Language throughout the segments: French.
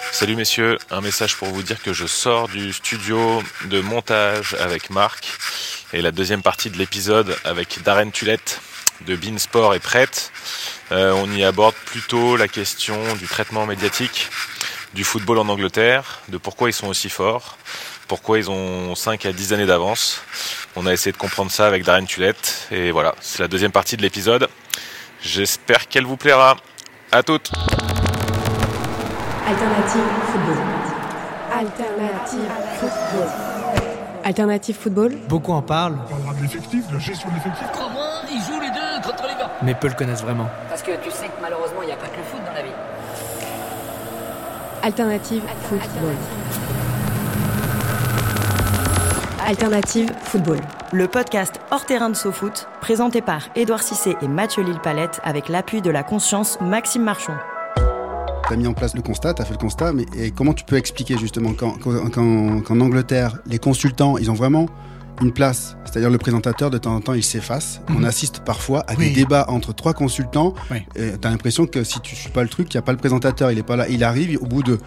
Salut messieurs, un message pour vous dire que je sors du studio de montage avec Marc et la deuxième partie de l'épisode avec Darren Tulette de Beansport est prête. Euh, on y aborde plutôt la question du traitement médiatique du football en Angleterre, de pourquoi ils sont aussi forts, pourquoi ils ont 5 à 10 années d'avance. On a essayé de comprendre ça avec Darren Tulette et voilà, c'est la deuxième partie de l'épisode. J'espère qu'elle vous plaira. À toutes Alternative football. Alternative football. Alternative football. Beaucoup en parlent, On parlera de l'effectif, de la gestion de l'effectif. Crois-moi, ils jouent les deux contre les gars. mais peu le connaissent vraiment. Parce que tu sais que malheureusement, il n'y a pas que le foot dans la vie. Alternative football. Alternative football. Le podcast Hors terrain de SoFoot, présenté par Édouard Cissé et Mathieu Lille-Palette avec l'appui de la conscience Maxime Marchon. Tu as mis en place le constat, tu as fait le constat, mais et comment tu peux expliquer justement qu'en Angleterre, les consultants, ils ont vraiment une place, c'est-à-dire le présentateur, de temps en temps, il s'efface. On assiste parfois à des débats entre trois consultants. Oui. Tu as l'impression que si tu suis pas le truc, il n'y a pas le présentateur, il est pas là. Il arrive au bout de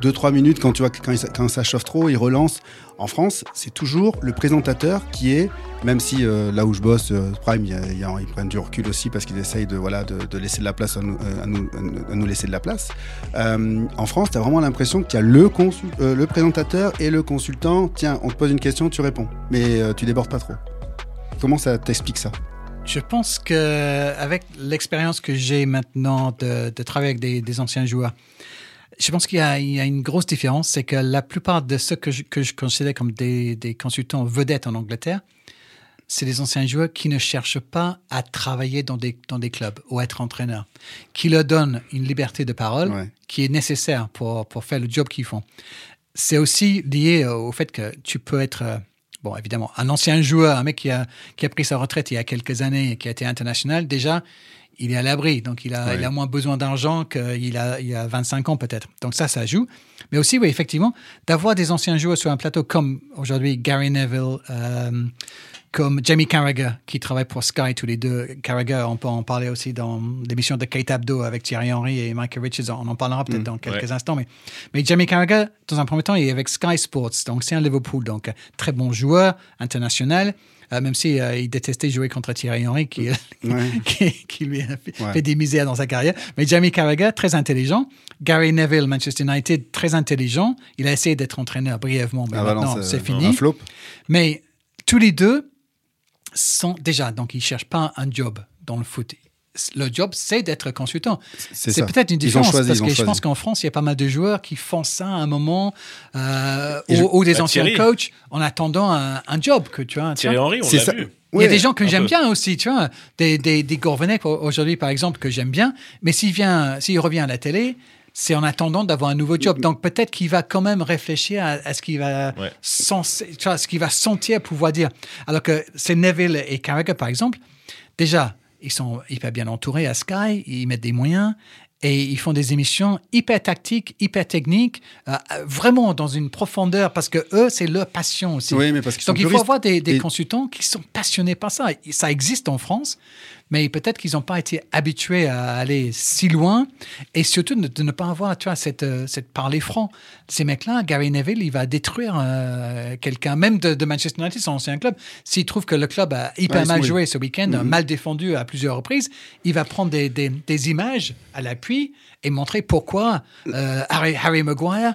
2-3 minutes, quand tu vois quand, quand ça chauffe trop, il relance. En France, c'est toujours le présentateur qui est, même si euh, là où je bosse, euh, Prime, ils prennent du recul aussi parce qu'ils essayent de, voilà, de, laisser de la place à nous, euh, à nous, à nous- laisser de la place. En France, tu as vraiment l'impression qu'il y a le, le présentateur et le consultant. Tiens, on te pose une question, tu réponds. Mais tu débordes pas trop. Comment ça t'explique ça? Je pense que avec l'expérience que j'ai maintenant de, travailler avec des anciens joueurs, je pense qu'il y, a- il y a une grosse différence, c'est que la plupart de ceux que je, que je considère comme des, des consultants vedettes en Angleterre, c'est des anciens joueurs qui ne cherchent pas à travailler dans des, dans des clubs ou être entraîneurs, qui leur donnent une liberté de parole Ouais. qui est nécessaire pour, pour faire le job qu'ils font. C'est aussi lié au fait que tu peux être, euh, bon, évidemment, un ancien joueur, un mec qui a, qui a pris sa retraite il y a quelques années et qui a été international, déjà, il est à l'abri. Donc, il a, Ouais. il a moins besoin d'argent qu'il a, il a 25 ans peut-être. Donc, ça, ça joue. Mais aussi, oui, effectivement, d'avoir des anciens joueurs sur un plateau comme aujourd'hui Gary Neville, euh, comme Jamie Carragher, qui travaille pour Sky tous les deux. Carragher, on peut en parler aussi dans l'émission de Kate Abdo avec Thierry Henry et Michael Richards. On en parlera peut-être dans quelques instants. Mais, mais Jamie Carragher, dans un premier temps, il est avec Sky Sports. Donc, c'est un Liverpool. Donc, euh, très bon joueur, international. euh, même si euh, il détestait jouer contre Thierry Henry, qui, Ouais. qui, qui lui a fait, Ouais. fait des misères dans sa carrière. Mais Jamie Carragher, très intelligent. Gary Neville, Manchester United, très intelligent. Il a essayé d'être entraîneur brièvement, mais Ah bah maintenant, c'est Un fini. flop. Mais tous les deux sont déjà, donc ils cherchent pas un job dans le foot. Le job, c'est d'être consultant. C'est peut-être une différence choisi, parce que je choisi. pense qu'en France, il y a pas mal de joueurs qui font ça à un moment, euh, je- ou, des Bah, anciens Thierry. coachs en attendant un, un job que tu vois. tu Thierry. Henry, on l'a vu. Il y a des gens que j'aime bien aussi, tu vois, des, des, des aujourd'hui par exemple que j'aime bien, mais s'il vient, s'il revient à la télé, c'est en attendant d'avoir un nouveau job. Donc peut-être qu'il va quand même réfléchir à, à ce qu'il va Ouais. ce qu'il va sentir pouvoir dire. Alors que c'est Neville et Carragher par exemple, déjà ils sont hyper bien entourés à Sky, ils mettent des moyens. Et ils font des émissions hyper tactiques, hyper techniques, euh, vraiment dans une profondeur, parce que eux, c'est leur passion aussi. Oui, mais parce qu'ils sont Donc il faut puristes. avoir des, des Et- consultants qui sont passionnés par ça. Ça existe en France, mais peut-être qu'ils n'ont pas été habitués à aller si loin et surtout de, de ne pas avoir tu vois, cette, euh, cette parler franc. Ces mecs-là, Gary Neville, il va détruire euh, quelqu'un, même de, de Manchester United, son ancien club. S'il trouve que le club a hyper Ouais, mal joué ce week-end, Mhm. mal défendu à plusieurs reprises, il va prendre des, des- des images à l'appui et montrer pourquoi euh, Harry, Harry Maguire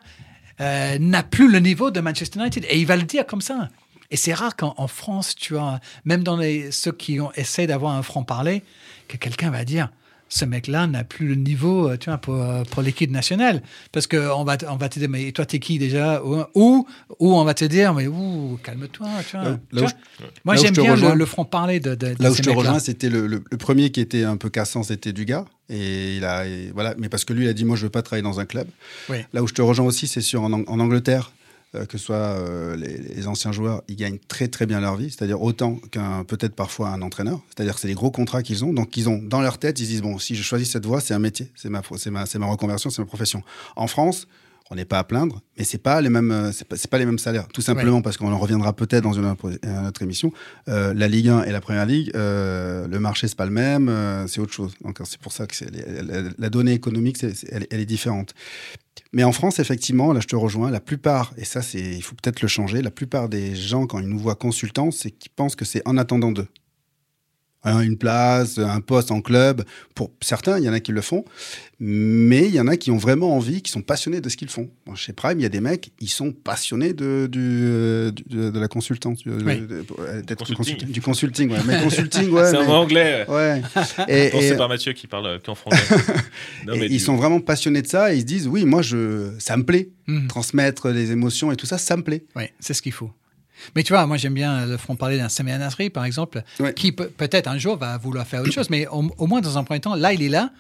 euh, n'a plus le niveau de Manchester United. Et il va le dire comme ça. Et c'est rare qu'en en France, tu as, même dans les, ceux qui ont essayé d'avoir un franc-parler, que quelqu'un va dire ce mec-là n'a plus le niveau euh, tu vois, pour, euh, pour l'équipe nationale. Parce qu'on va, on va te dire, mais toi, t'es qui déjà? Ou, ou, ou on va te dire, mais calme-toi. Moi, j'aime bien rejoins- le, le front parler de, Là où ces je te rejoins, c'était le, le- le premier qui était un peu cassant, c'était Dugas. Et il a, et voilà, mais parce que lui, il a dit, moi, je veux pas travailler dans un club. Oui. Là où je te rejoins aussi, c'est sur en, en Angleterre, euh, que ce soit euh, les, les anciens joueurs, ils gagnent très très bien leur vie, c'est-à-dire autant qu'un peut-être parfois un entraîneur. C'est-à-dire que c'est des gros contrats qu'ils ont, donc ils ont dans leur tête, ils se disent bon, si je choisis cette voie, c'est un métier, c'est ma, ma reconversion, c'est ma profession. En France. On n'est pas à plaindre, mais c'est pas les mêmes, euh, c'est pas, les mêmes salaires. Tout simplement parce qu'on en reviendra peut-être dans une, autre- autre émission. Euh, la Ligue 1 et la Première Ligue, euh, le marché c'est pas le même, euh, c'est autre chose. Donc c'est pour ça que la, la donnée économique, elle, elle est différente. Mais en France, effectivement, là, je te rejoins. La plupart, et ça, c'est, il faut peut-être le changer. La plupart des gens, quand ils nous voient consultants, c'est qu'ils pensent que c'est en attendant d'eux. Hein, Une place, un poste en club. Pour certains, il y en a qui le font, mais il y en a qui ont vraiment envie, qui sont passionnés de ce qu'ils font. Moi, chez Prime, il y a des mecs, ils sont passionnés de, du, euh, du- de, de la consultance, du, Oui. de- de- euh, d'être Consulting. consulting. du consulting. Ouais. Mais consulting, ouais. c'est un mais- mot anglais. ouais. Et, Pensé et- par Mathieu qui parle euh, qu'en français. Non, et mais ils du- sont vraiment passionnés de ça et ils se disent oui, moi, je, ça me plaît. Mhm. Transmettre les émotions et tout ça, ça me plaît. Oui, c'est ce qu'il faut. Mais tu vois, moi j'aime bien le front parler d'un Samir Nasri, par exemple, Ouais. qui peut- peut-être un jour va vouloir faire autre chose, mais au, au moins dans un premier temps, là il est là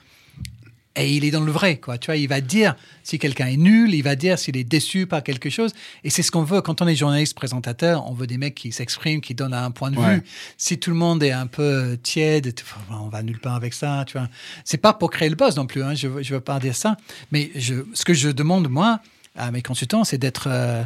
et il est dans le vrai, quoi. Tu vois, il va dire si quelqu'un est nul, il va dire s'il est déçu par quelque chose, et c'est ce qu'on veut quand on est journaliste, présentateur, on veut des mecs qui s'expriment, qui donnent un point de Ouais. vue. Si tout le monde est un peu tiède, tu- enfin, on va nulle part avec ça, tu vois. C'est pas pour créer le buzz non plus, hein, je, je veux pas dire ça, mais je, ce que je demande moi à mes consultants, c'est d'être euh,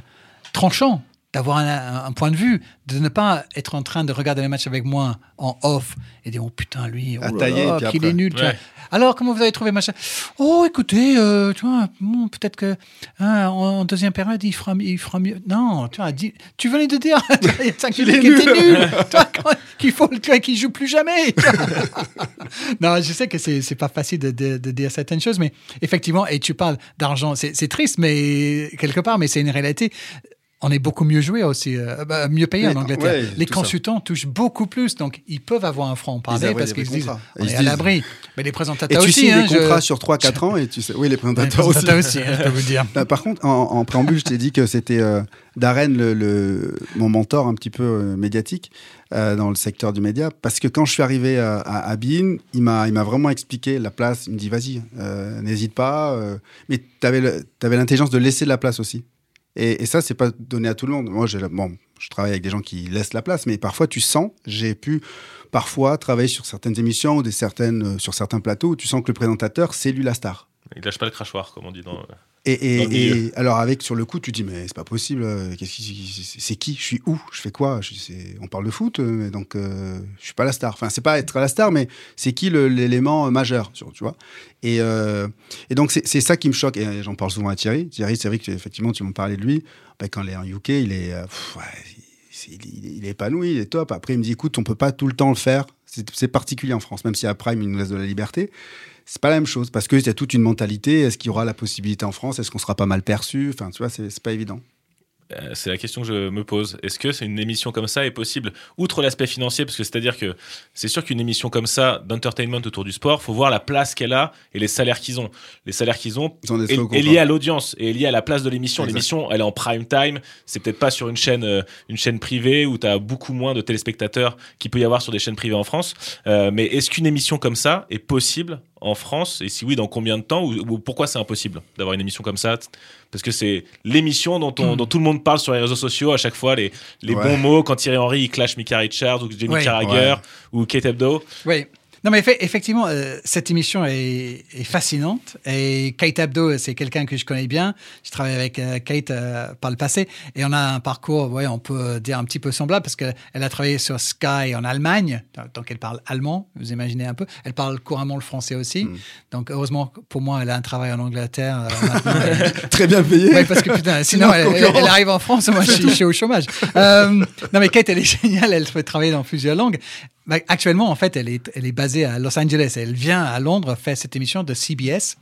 tranchant, d'avoir un, point de vue, de ne pas être en train de regarder les matchs avec moi en off et dire oh putain lui, oh là qu'il est nul. tu vois. Ouais. Alors comment vous avez trouvé machin Oh écoutez, euh, tu vois, bon, peut-être que hein, en deuxième période il fera, il fera mieux. Non, tu vois, dis- tu venais de dire il y a cinq minutes qu'il était nul, Tu vois, quand- qu'il faut tu vois, qu'il joue plus jamais. non, je sais que c'est c'est pas facile de, de- de dire certaines choses, mais effectivement, et tu parles d'argent, c'est c'est triste, mais quelque part, mais c'est une réalité. On est beaucoup mieux joué aussi, euh, bah, mieux payé Oui, en Angleterre. ouais, les ça. consultants touchent beaucoup plus, donc ils peuvent avoir un franc parler avaient parce qu'ils se disent on est à l'abri. Mais les Et présentateurs tu aussi. signes hein, des je- contrats sur 3-4 ans et tu sais. Oui, les les présentateurs aussi. présentateurs aussi, hein, je peux vous dire. Bah, par contre, en, en préambule, je t'ai dit que c'était euh, Darren, le, le- mon mentor un petit peu euh, médiatique dans le secteur du média. Parce que quand je suis arrivé à, à, à Bein, il m'a il m'a vraiment expliqué la place. Il me dit, vas-y, n'hésite pas. mais tu avais l'intelligence de laisser de la place aussi. Et, et ça, c'est pas donné à tout le monde. Moi, je travaille avec des gens qui laissent la place, mais parfois, tu sens, j'ai pu parfois travailler sur certaines émissions ou des certaines, euh, sur certains plateaux où tu sens que le présentateur, c'est lui la star. Il lâche pas le crachoir, comme on dit dans. Et, alors avec sur le coup, tu te dis mais c'est pas possible. euh, c'est c'est qui? Je suis où? Je fais quoi? Je- On parle de foot, euh, donc euh, je suis pas la star. Enfin, c'est pas être la star, mais c'est qui l'élément majeur, sur- tu vois? Et, euh, et donc c'est ça qui me choque. Et j'en parle souvent à Thierry. Thierry, c'est vrai que effectivement, tu m'en parlais de lui. Ben, quand il est en UK, il est, euh, pff, ouais, il, il- il est épanoui, il est top. Après, il me dit écoute, on peut pas tout le temps le faire. C'est c'est particulier en France, même si à Prime il nous laisse de la liberté. C'est pas la même chose parce qu'il y a toute une mentalité. Est-ce qu'il y aura la possibilité en France Est-ce qu'on sera pas mal perçu Enfin, tu vois, c'est pas évident. Euh, C'est la question que je me pose. Est-ce que c'est une émission comme ça est possible, outre l'aspect financier, parce que c'est-à-dire que c'est sûr qu'une émission comme ça d'entertainment autour du sport, faut voir la place qu'elle a et les salaires qu'ils ont. Les salaires qu'ils ont est, est lié à l'audience et est lié à la place de l'émission. L'émission, elle est en prime time. C'est peut-être pas sur une chaîne, euh, une chaîne privée où tu as beaucoup moins de téléspectateurs qu'il peut y avoir sur des chaînes privées en France. Euh, mais est-ce qu'une émission comme ça est possible en France Et si oui, dans combien de temps ou, ou pourquoi c'est impossible d'avoir une émission comme ça Parce que c'est l'émission dont, on- dont tout le monde parle sur les réseaux sociaux à chaque fois, les, les Ouais. bons mots quand Thierry Henry il clash Mika Richards ou Jamie Ouais. Carragher ou Kate Hebdo. Oui. Non, mais effe- effectivement, euh, cette émission est, est fascinante. Et Kate Abdo, c'est quelqu'un que je connais bien. Je travaille avec euh, Kate euh, par le passé. Et on a un parcours, ouais, on peut dire un petit peu semblable parce qu'elle a travaillé sur Sky en Allemagne. Donc, elle parle allemand, vous imaginez un peu. Elle parle couramment le français aussi. Mm. Donc, heureusement, pour moi, elle a un travail en Angleterre. Très bien payé. Oui, parce que putain, sinon, elle, elle- elle arrive en France, moi je suis, je suis au chômage. Non, mais Kate, elle est géniale, elle peut travailler dans plusieurs langues. Bah, actuellement, en fait, elle est, basée à Los Angeles. Elle vient à Londres faire cette émission de CBS.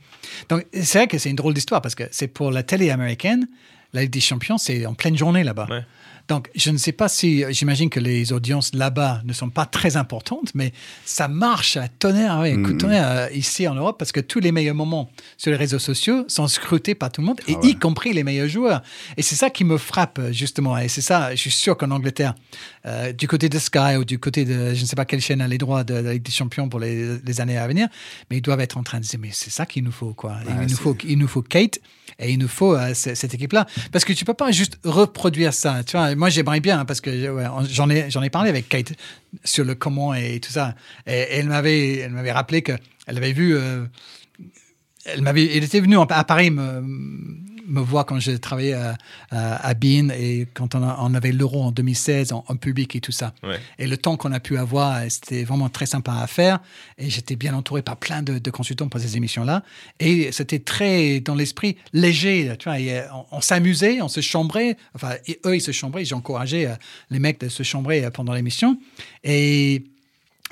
Donc, c'est vrai que c'est une drôle d'histoire parce que c'est pour la télé américaine. La Ligue des Champions, c'est en pleine journée là-bas. Donc, je ne sais pas si, j'imagine que les audiences là-bas ne sont pas très importantes, mais ça marche à tonnerre, ouais, Mm. tonnerre, euh, ici en Europe parce que tous les meilleurs moments sur les réseaux sociaux sont scrutés par tout le monde, et Ah ouais. y compris les meilleurs joueurs. Et c'est ça qui me frappe, justement. Et c'est ça, je suis sûr qu'en Angleterre, euh, du côté de Sky ou du côté de, je ne sais pas quelle chaîne a les droits de, la Ligue des Champions pour les, les années à venir, mais ils doivent être en train de dire, mais c'est ça qu'il nous faut, quoi. il, nous faut, il nous faut Kate et il nous faut euh, cette équipe-là. Parce que tu peux pas juste reproduire ça. Tu vois, moi, j'aimerais bien, hein, parce que j'en ai, ai parlé avec Kate sur le comment et tout ça. Et, et elle m'avait, rappelé que elle avait vu, euh, elle m'avait, elle était venue en- à Paris me, me voir quand je travaillais à, à, à Bean et quand on, a- on avait l'euro en 2016 en, en public et tout ça. Ouais. Et le temps qu'on a pu avoir, c'était vraiment très sympa à faire. Et j'étais bien entouré par plein de, de consultants pour ces émissions-là. Et c'était très, dans l'esprit, léger. Tu vois, Et, euh, on, on s'amusait, on se chambrait. Enfin, et eux, ils se chambraient. J'encourageais euh, les mecs de se chambrer euh, pendant l'émission. Et,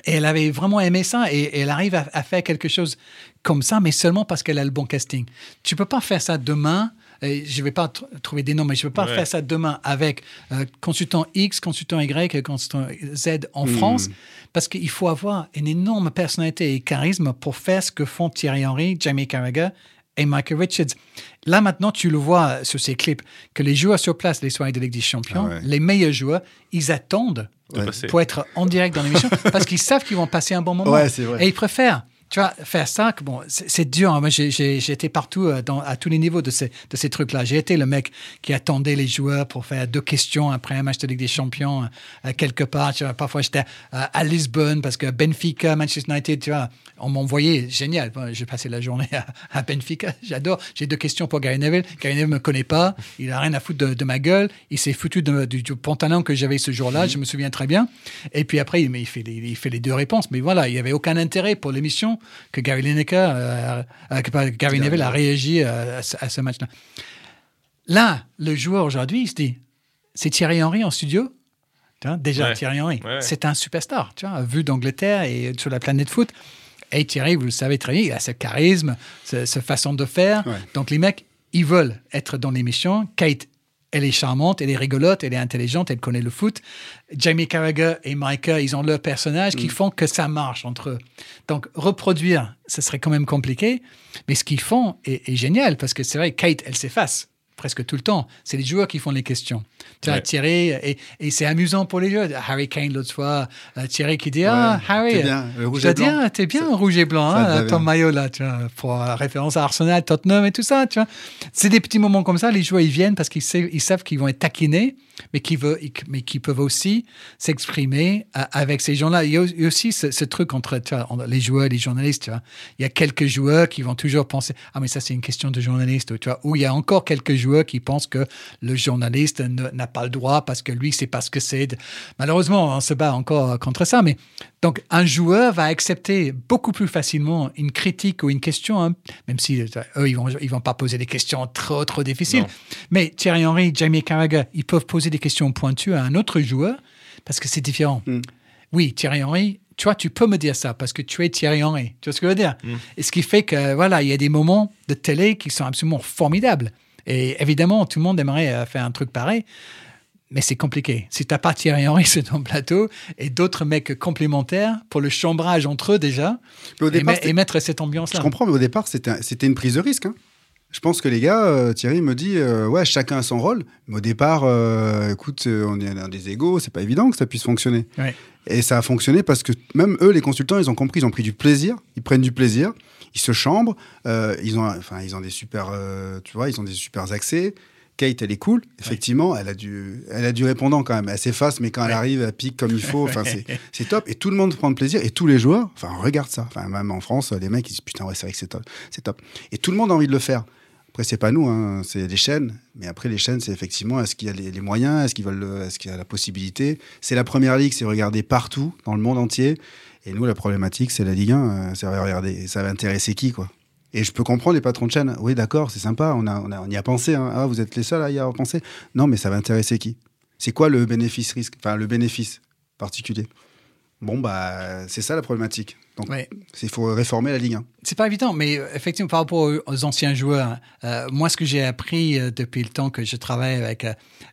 et elle avait vraiment aimé ça. Et, et elle arrive à, à faire quelque chose comme ça, mais seulement parce qu'elle a le bon casting. Tu peux pas faire ça demain. Et je vais pas tr- trouver des noms, mais je ne peux pas Ouais. faire ça demain avec euh, consultant X, consultant Y et consultant Z en France, parce qu'il faut avoir une énorme personnalité et charisme pour faire ce que font Thierry Henry, Jamie Carragher et Michael Richards. Là, maintenant, tu le vois sur ces clips, que les joueurs sur place, les soirées de Ligue des Champions, Ah ouais. les meilleurs joueurs, ils attendent Ouais. pour être en direct dans l'émission parce qu'ils savent qu'ils vont passer un bon moment. Ouais, c'est vrai. Et ils préfèrent. Tu vois, faire ça, bon, c'est dur. hein. Moi, j'ai- été partout, euh, dans, à tous les niveaux de ces, de ces trucs-là. J'ai été le mec qui attendait les joueurs pour faire deux questions après un match de Ligue des Champions, euh, quelque part. Tu vois, parfois, j'étais euh, à Lisbonne parce que Benfica, Manchester United, tu vois, on m'envoyait, génial. Bon, J'ai passé la journée à, à Benfica, j'adore. J'ai deux questions pour Gary Neville. Gary Neville me connaît pas, il a rien à foutre de, de ma gueule. Il s'est foutu de- du, du pantalon que j'avais ce jour-là, je me souviens très bien. Et puis après, il, mais il, fait les, il fait les deux réponses. Mais voilà, il n'y avait aucun intérêt pour l'émission que Gary Lineker, euh, euh, que Gary Neville a réagi euh, à, ce- à ce match-là. Là, le joueur aujourd'hui, il se dit, c'est Thierry Henry en studio? Tu vois, Déjà, Ouais. Thierry Henry, Ouais, c'est un superstar, tu vois, vu d'Angleterre et sur la planète foot. Et Thierry, vous le savez très bien, il a ce charisme, ce, ce façon de faire. Ouais. Donc les mecs, ils veulent être dans l'émission. Kate, elle est charmante, elle est rigolote, elle est intelligente, elle connaît le foot. Jamie Carragher et Micah, ils ont leur personnage Mm. qui font que ça marche entre eux. Donc reproduire, ce serait quand même compliqué. Mais ce qu'ils font est, est génial parce que c'est vrai, Kate, elle s'efface presque tout le temps. C'est les joueurs qui font les questions. Tu vois, Ouais. Thierry, et, et c'est amusant pour les joueurs. Harry Kane, l'autre fois, euh, Thierry qui dit Ah, Harry, t'es bien, rouge et blanc. Ah, t'es bien en rouge et blanc, hein, ton bien. maillot là, tu vois, pour euh, référence à Arsenal, Tottenham et tout ça, tu vois. C'est des petits moments comme ça, les joueurs ils viennent parce qu'ils savent, ils savent qu'ils vont être taquinés, mais qui veut, mais qui peuvent aussi s'exprimer euh, avec ces gens-là. Il y a il y a aussi ce, ce truc entre tu vois, les joueurs et les journalistes, tu vois. Il y a quelques joueurs qui vont toujours penser ah mais ça c'est une question de journaliste, tu vois. Ou il y a encore quelques joueurs qui pensent que le journaliste ne- n'a pas le droit parce que lui c'est parce que c'est. Malheureusement, on se bat encore contre ça, mais donc un joueur va accepter beaucoup plus facilement une critique ou une question, hein, même si euh, eux ils vont ils vont pas poser des questions trop trop difficiles. Non. Mais Thierry Henry, Jamie Carragher, ils peuvent poser des questions pointues à un autre joueur parce que c'est différent. Mm. Oui, Thierry Henry, tu vois, tu peux me dire ça parce que tu es Thierry Henry. Tu vois ce que je veux dire? Mm. Et ce qui fait que, voilà, il y a des moments de télé qui sont absolument formidables. Et évidemment, tout le monde aimerait euh, faire un truc pareil. Mais c'est compliqué. Si t'as pas Thierry Henry sur ton plateau et d'autres mecs complémentaires pour le chambrage entre eux déjà Mais au et, départ, me- et mettre cette ambiance-là. Je comprends, mais au départ, c'était un- c'était une prise de risque. hein. Je pense que les gars, euh, Thierry me dit, euh, ouais, chacun a son rôle. Mais au départ, euh, écoute, on est dans des égaux, c'est pas évident que ça puisse fonctionner. Ouais. Et ça a fonctionné parce que même eux, les consultants, ils ont compris, ils ont pris du plaisir, ils prennent du plaisir, ils se chambrent, euh, ils ont, enfin, ils ont des super, euh, tu vois, ils ont des super accès. Kate, elle est cool, effectivement, elle a du, elle a du répondant quand même. Elle s'efface, mais quand elle arrive, elle pique comme il faut. Enfin, c'est, c'est top. Et tout le monde prend de plaisir. Et tous les joueurs, enfin, regarde ça. Enfin, même en France, les mecs, ils disent putain, ouais, c'est vrai que c'est top. C'est top. Et tout le monde a envie de le faire. Après, c'est pas nous, hein, c'est les chaînes. Mais après, les chaînes, c'est effectivement, est-ce qu'il y a les, moyens, est-ce qu'il y a la possibilité? C'est la première ligue, c'est regardé partout, dans le monde entier. Et nous, la problématique, c'est la Ligue 1. euh, ça va regarder, ça va intéresser qui, quoi? Et je peux comprendre les patrons de chaîne. Oui, d'accord, c'est sympa, on, y a pensé. hein. Ah, vous êtes les seuls à y avoir pensé? Non, mais ça va intéresser qui? C'est quoi le bénéfice-risque Enfin, le bénéfice particulier? Bon, bah, c'est ça la problématique. Donc, Ouais. il faut réformer la Ligue 1. C'est pas évident, mais euh, effectivement, par rapport aux, anciens joueurs, euh, moi, ce que j'ai appris euh, depuis le temps que je travaille avec,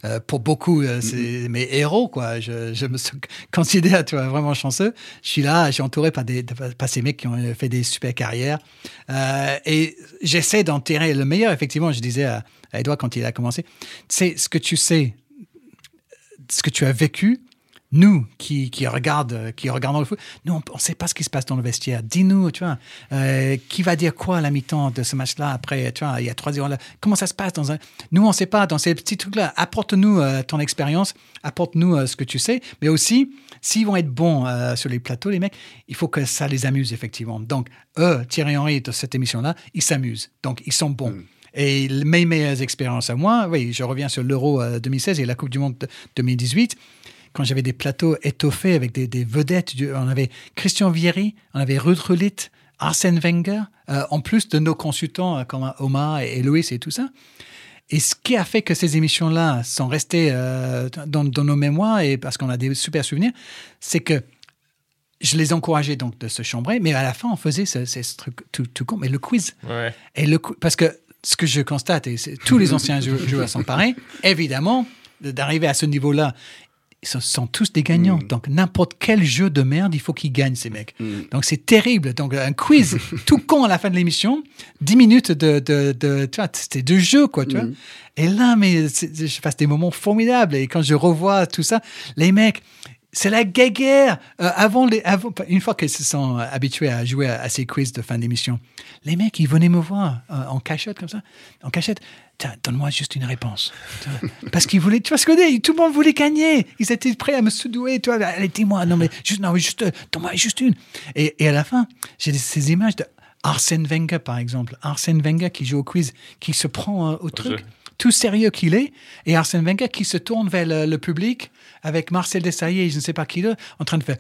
euh, pour beaucoup, c'est mes héros, quoi. Je, je me considère, tu vois, vraiment chanceux. Je suis là, je suis entouré par, des, de- par ces mecs qui ont fait des super carrières. Et j'essaie d'en tirer le meilleur, effectivement. Je disais à, à Edouard quand il a commencé, c'est ce que tu sais, ce que tu as vécu, nous qui, qui, regardent, qui regardons le foot, nous, on ne sait pas ce qui se passe dans le vestiaire. Dis-nous, tu vois, euh, qui va dire quoi à la mi-temps de ce match-là après, tu vois, il y a 3-0 là. Comment ça se passe dans un... Nous, on ne sait pas, dans ces petits trucs-là. Apporte-nous euh, ton expérience, apporte-nous euh, ce que tu sais, mais aussi, s'ils vont être bons sur les plateaux, les mecs, il faut que ça les amuse, effectivement. Donc, eux, Thierry Henry, de cette émission-là, ils s'amusent. Donc, ils sont bons. Et mes meilleures expériences à moi, oui, je reviens sur l'Euro euh, 2016 et la Coupe du Monde de 2018 quand j'avais des plateaux étoffés avec des, des vedettes. du- On avait Christian Vieri, on avait Ruud Gullit, Arsène Wenger, euh, en plus de nos consultants euh, comme Omar et, et Louis et tout ça. Et ce qui a fait que ces émissions-là sont restées euh, dans, dans nos mémoires et parce qu'on a des super souvenirs, c'est que je les encourageais donc de se chambrer, mais à la fin, on faisait ce, ce truc tout, tout con, mais le quiz. Ouais. Et le parce que ce que je constate, et tous les anciens jou- joueurs sont pareils, évidemment, de- d'arriver à ce niveau-là, ils sont, tous des gagnants. Donc, n'importe quel jeu de merde, il faut qu'ils gagnent, ces mecs. Donc, c'est terrible. Donc, un quiz tout con à la fin de l'émission, 10 minutes de, de, de tu vois, c'était de jeu, quoi, tu vois. Et là, mais je passe des moments formidables. Et quand je revois tout ça, les mecs, c'est la guéguerre. Euh, avant les, avant, une fois qu'ils se sont euh, habitués à jouer à, à ces quiz de fin d'émission, les mecs, ils venaient me voir euh, en cachette comme ça, en cachette. Tiens, donne-moi juste une réponse. Parce qu'ils voulaient, tu vois ce que je tout le monde voulait gagner. Ils étaient prêts à me sous-douer, tu vois. Allez, dis-moi, non mais juste, non, mais juste, euh, donne-moi juste une. Et, et à la fin, j'ai ces images de Arsène Wenger, par exemple. Arsène Wenger qui joue au quiz, qui se prend euh, au truc tout sérieux qu'il est, et Arsène Wenger qui se tourne vers le, le public avec Marcel Desailly et je ne sais pas qui d'autre, en train de faire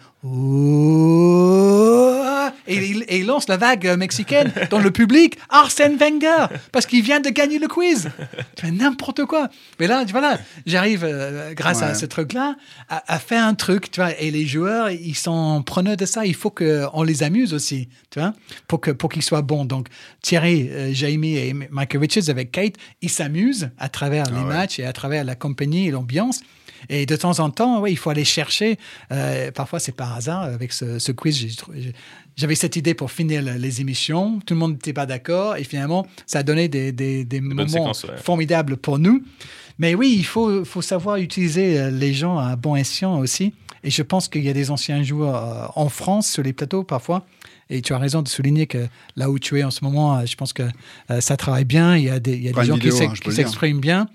et il, et il lance la vague euh, mexicaine dans le public, Arsène Wenger, parce qu'il vient de gagner le quiz. Tu fais n'importe quoi. Mais là, tu vois là, j'arrive, euh, grâce à ce truc-là, à, à faire un truc, tu vois, et les joueurs, ils sont preneurs de ça. Il faut qu'on les amuse aussi, tu vois, pour que pour qu'ils soient bons. Donc Thierry, euh, Jamie et Michael Richards avec Kate, ils s'amusent à travers les matchs et à travers la compagnie et l'ambiance. Et de temps en temps, ouais, il faut aller chercher. euh, parfois, c'est par hasard. Avec ce, ce quiz, j'avais cette idée pour finir le- les émissions. Tout le monde n'était pas d'accord. Et finalement, ça a donné des, des, des moments séquences, ouais. formidables pour nous. Mais oui, il faut, faut savoir utiliser euh, les gens à bon escient aussi. Et je pense qu'il y a des anciens joueurs euh, en France sur les plateaux parfois. Et tu as raison de souligner que là où tu es en ce moment, je pense que euh, ça travaille bien. Il y a des, il y a des Prime gens qui hein, s'expriment bien.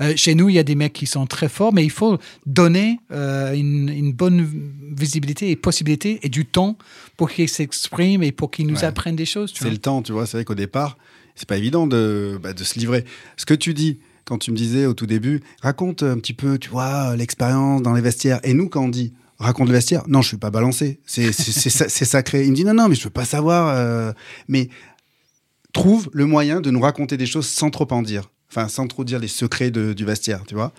Euh, chez nous, il y a des mecs qui sont très forts, mais il faut donner euh, une, une bonne visibilité et possibilité et du temps pour qu'ils s'expriment et pour qu'ils nous Ouais. apprennent des choses. C'est le temps, tu vois. C'est vrai qu'au départ, c'est pas évident de, bah, de se livrer. Ce que tu dis, quand tu me disais au tout début, raconte un petit peu, tu vois, l'expérience dans les vestiaires. Et nous, quand on dit raconte le vestiaire, non, je suis pas balancé. C'est sacré. Il me dit non, non, mais je veux pas savoir. euh, mais trouve le moyen de nous raconter des choses sans trop en dire. Enfin, sans trop dire les secrets de- du vestiaire, tu vois.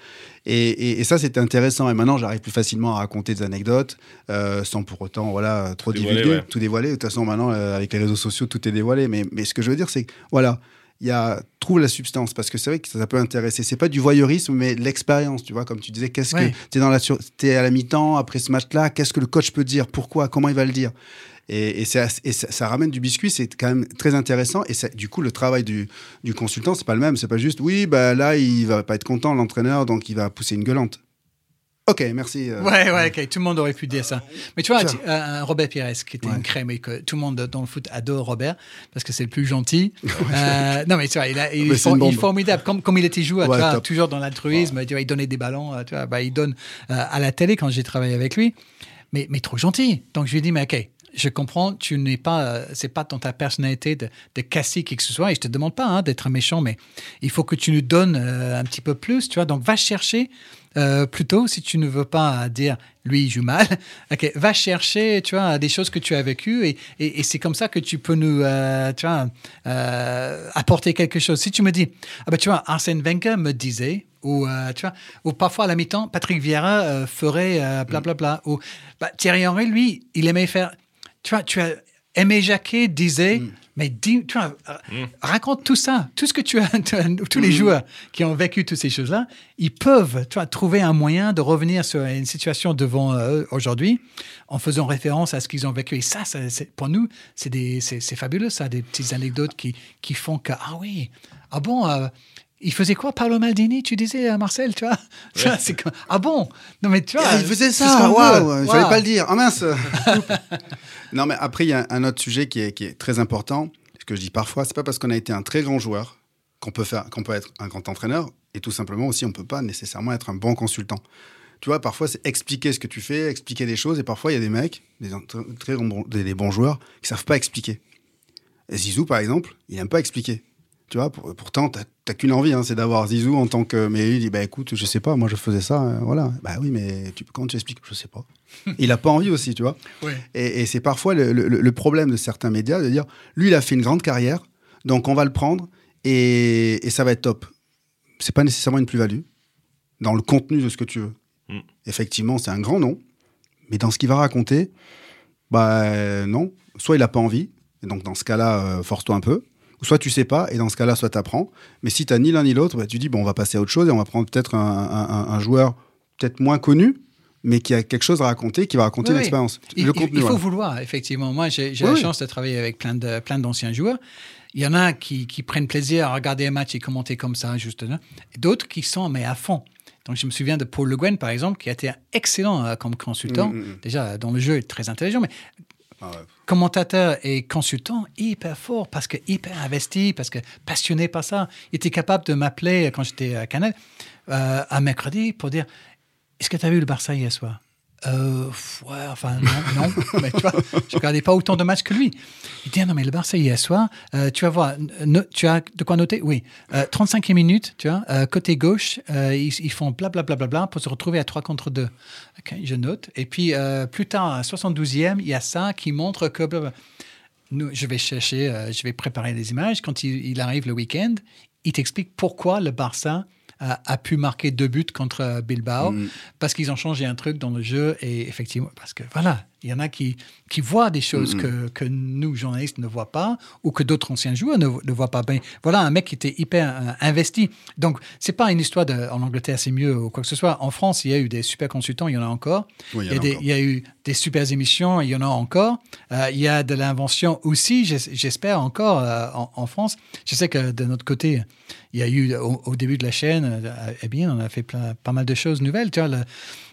Et, et- et ça, c'était intéressant. Et maintenant, j'arrive plus facilement à raconter des anecdotes euh, sans pour autant voilà, trop Dévoiler, divulguer, ouais. tout dévoiler. De toute façon, maintenant, euh, avec les réseaux sociaux, tout est dévoilé. Mais, mais ce que je veux dire, c'est que, voilà, il y a, trouve la substance. Parce que c'est vrai que ça, ça peut intéresser. C'est pas du voyeurisme, mais l'expérience, tu vois. Comme tu disais, qu'est-ce Ouais. que tu es, dans la sur- t'es à la mi-temps, après ce match-là, qu'est-ce que le coach peut dire? Pourquoi? Comment il va le dire? Et, ça, ça ramène du biscuit, c'est quand même très intéressant. Et ça- du coup, le travail du, du consultant, c'est pas le même. C'est pas juste, oui, bah là, il va pas être content, l'entraîneur, donc il va pousser une gueulante. Ok, merci. euh. Ouais, ouais, ok. Tout le monde aurait pu dire ça. Mais tu vois, euh, Robert Pires, qui était Ouais. une crème et que tout le monde dans le foot adore Robert parce que c'est le plus gentil. Euh, non, mais tu vois, il, a- il, Mais est, for- il formidable. Comme, comme il était joueur, Ouais, tu vois, top. toujours dans l'altruisme, tu vois, il donnait des ballons, euh, tu vois, bah, il donne à la télé quand j'ai travaillé avec lui. Mais, mais trop gentil. Donc je lui ai dit, mais ok, je comprends, tu n'es pas, euh, c'est pas dans ta personnalité de, de casser qui que ce soit, et je te demande pas hein, d'être méchant, mais il faut que tu nous donnes euh, un petit peu plus, tu vois. Donc va chercher euh, plutôt, si tu ne veux pas dire lui il joue mal, ok, va chercher, tu vois, des choses que tu as vécues, et, et, et c'est comme ça que tu peux nous, euh, tu vois, apporter quelque chose. Si tu me dis, ah ben tu vois, Arsène Wenger me disait, Ou, euh, tu vois, ou parfois à la mi-temps, Patrick Vieira euh, ferait euh, blablabla. Ou bah, Thierry Henry, lui, il aimait faire. Tu vois, tu as Aimé Jacquet disait, mais dis, tu vois, euh, raconte tout ça, tout ce que tu as, tous les joueurs qui ont vécu toutes ces choses-là, ils peuvent, tu vois, trouver un moyen de revenir sur une situation devant eux aujourd'hui en faisant référence à ce qu'ils ont vécu. Et ça, pour nous, c'est des- c'est c'est fabuleux, ça, des petites anecdotes qui, qui font que, ah oui, ah bon, euh, il faisait quoi, Paolo Maldini, tu disais, euh, Marcel, tu vois, c'est comme, Ah bon Non, mais tu vois. Il faisait c'est ça, waouh, fallait Waouh. pas le dire. Ah mince Non, mais après, il y a un autre sujet qui est, qui est très important. Ce que je dis parfois, c'est pas parce qu'on a été un très grand joueur qu'on peut, faire, qu'on peut être un grand entraîneur, et tout simplement aussi, on peut pas nécessairement être un bon consultant. Tu vois, parfois, c'est expliquer ce que tu fais, expliquer des choses, et parfois, il y a des mecs, des très bons, des, des bons joueurs, qui savent pas expliquer. Et Zizou, par exemple, il aime pas expliquer. Tu vois, pour- pourtant, t'as t'as qu'une envie, hein, c'est d'avoir Zizou en tant que. Mais il dit, bah écoute, je sais pas, moi je faisais ça, euh, voilà. Bah oui, mais tu, comment tu expliques? Je sais pas. il a pas envie aussi, tu vois. Et, et c'est parfois le, le- le problème de certains médias de dire, lui, il a fait une grande carrière, donc on va le prendre et, et ça va être top. C'est pas nécessairement une plus-value dans le contenu de ce que tu veux. Mm. Effectivement, c'est un grand nom, mais dans ce qu'il va raconter, bah non. Soit il a pas envie, et donc dans ce cas-là, euh, force-toi un peu. Ou soit tu sais pas, et dans ce cas-là, soit tu apprends. Mais si tu n'as ni l'un ni l'autre, bah, tu dis, bon, on va passer à autre chose et on va prendre peut-être un, un- un- un joueur peut-être moins connu, mais qui a quelque chose à raconter, qui va raconter Oui, l'expérience. Il, Le il- contenu, il faut vouloir, effectivement. Moi, j'ai Oui, la oui. chance de travailler avec plein de plein d'anciens joueurs. Il y en a qui, qui prennent plaisir à regarder un match et commenter comme ça, juste. Et D'autres qui sont mais à fond. Donc, je me souviens de Paul Le Guen, par exemple, qui a été excellent euh, comme consultant. Mm, mm, mm. Déjà, dans le jeu, il est très intelligent, mais Commentateur et consultant hyper fort parce que hyper investi, parce que passionné par ça. Il était capable de m'appeler quand j'étais à Canal euh, un mercredi pour dire Est-ce que tu as vu le Barça hier soir? Euh, ouais, enfin, non, non. mais tu je regardais pas autant de matchs que lui. Il dit, ah non, mais le Barça hier soir, euh, tu vas voir, tu as de quoi noter? Oui. Euh, 35e minute, tu vois, euh, côté gauche, euh, ils, ils font blablabla bla, bla, bla pour se retrouver à 3 contre 2. Ok, je note. Et puis, euh, plus tard, à 72e, il y a ça qui montre que je vais chercher, je vais préparer les images. Quand il arrive le week-end, il t'explique pourquoi le Barça a, pu marquer deux buts contre Bilbao, Mm. parce qu'ils ont changé un truc dans le jeu et effectivement, parce que voilà, il y en a qui, qui voient des choses Mm, que, que nous, journalistes, ne voient pas ou que d'autres anciens joueurs ne, ne voient pas. Ben, voilà, un mec qui était hyper euh, investi. Donc, c'est pas une histoire de, en Angleterre, c'est mieux ou quoi que ce soit. En France, il y a eu des super consultants, il y en a encore. Oui, il, y a des- encore. il y a eu des super émissions, il y en a encore. Euh, il y a de l'invention aussi, j'es- j'espère encore euh, en, en France. Je sais que de notre côté, il y a eu au, au début de la chaîne, eh bien, on a fait plein- pas mal de choses nouvelles. Tu vois, le-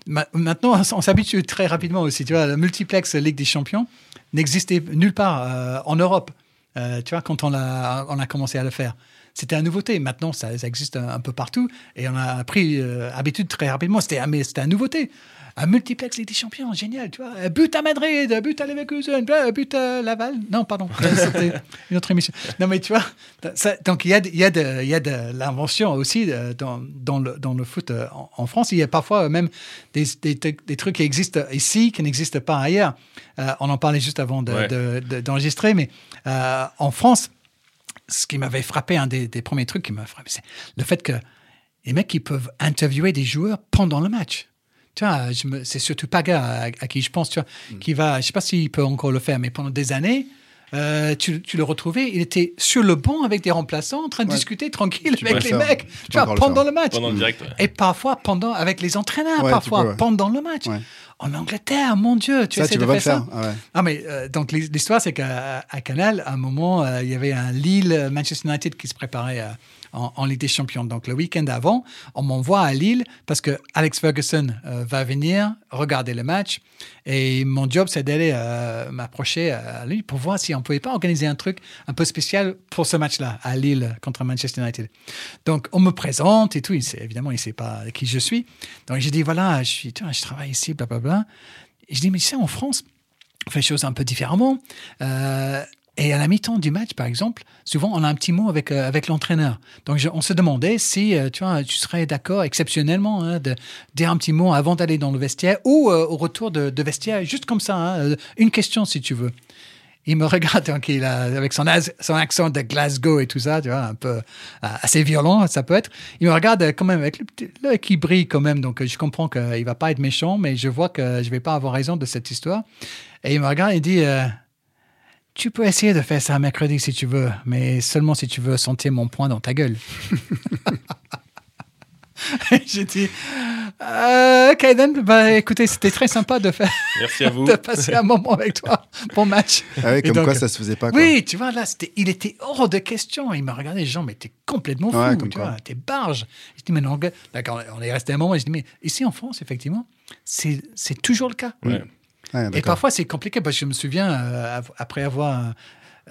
maintenant, on s'habitue très rapidement aussi. Tu vois, le multiplex Ligue des Champions n'existait nulle part euh, en Europe. euh, tu vois, quand on a, on a commencé à le faire. C'était une nouveauté. Maintenant, ça, existe un, peu partout et on a pris euh, habitude très rapidement. C'était c'était une nouveauté. Un multiplex Ligue des Champions, génial, tu vois. But à Madrid, but à Leverkusen, but à Laval. Non, pardon, c'était une autre émission. Non, mais tu vois, ça- donc il y a, de- il y a de, il y a de l'invention aussi euh, dans, dans, le, dans le foot euh, en, en France. Il y a parfois même des, des, trucs- des trucs qui existent ici, qui n'existent pas ailleurs. Euh, on en parlait juste avant de- Ouais. de- de- d'enregistrer, mais euh, en France, ce qui m'avait frappé, un des, des premiers trucs qui m'a frappé, c'est le fait que les mecs qui peuvent interviewer des joueurs pendant le match. Tu vois, je me- c'est surtout Paga à, à qui je pense, tu vois, Mm. qui va, je sais pas s'il peut encore le faire, mais pendant des années, euh, tu, tu le retrouvais, il était sur le banc avec des remplaçants en train de Ouais. discuter tranquille Tu avec les faire. mecs, Tu vois, le pendant faire. le match. Pendant le direct, ouais. Et parfois pendant, avec les entraîneurs, Ouais, parfois peux, ouais. pendant le match. En Angleterre, mon Dieu, tu Ça, essaies tu de faire ça. Ah ouais. Ah mais euh, donc l'hi- l'histoire c'est qu'à Canal à un moment euh, il y avait un Lille euh, Manchester United qui se préparait euh, en, en Ligue des Champions donc le week-end avant on m'envoie à Lille parce que Alex Ferguson va venir regarder le match et mon job c'est d'aller m'approcher à lui pour voir si on pouvait pas organiser un truc un peu spécial pour ce match-là à Lille contre Manchester United donc on me présente et tout il sait, évidemment il sait pas qui je suis donc j'ai dit voilà je suis je travaille ici blablabla je dis mais tu sais en France on fait les choses un peu différemment. Euh, et à la mi-temps du match, par exemple, souvent on a un petit mot avec, euh, avec l'entraîneur. Donc on se demandait si euh, tu, vois, tu serais d'accord exceptionnellement hein, de dire un petit mot avant d'aller dans le vestiaire ou au retour de, vestiaire, juste comme ça, hein, une question si tu veux. Il me regarde donc il a, avec son, accent de Glasgow et tout ça, tu vois, un peu euh, assez violent, ça peut être. Il me regarde euh, quand même avec l'œil qui brille quand même, donc euh, je comprends qu'il va pas être méchant, mais je vois que je vais pas avoir raison de cette histoire. Et il me regarde et dit Tu peux essayer de faire ça mercredi si tu veux, mais seulement si tu veux sentir mon poing dans ta gueule. Et J'ai dit Euh, then, bah, écoutez, c'était très sympa de, faire, Merci à vous. de passer un moment avec toi. Bon match. Ah Et comme donc, quoi ça se faisait pas. Quoi. Oui, tu vois, là, il était hors de question. Il m'a regardé, Jean, mais t'es complètement fou, Ouais, tu quoi. vois, t'es barge. Je dis, mais non, d'accord, on est resté un moment, je dis, mais ici en France, effectivement, c'est, c'est toujours le cas. Ouais. Ouais, Et parfois, c'est compliqué parce que je me souviens, euh, après avoir euh,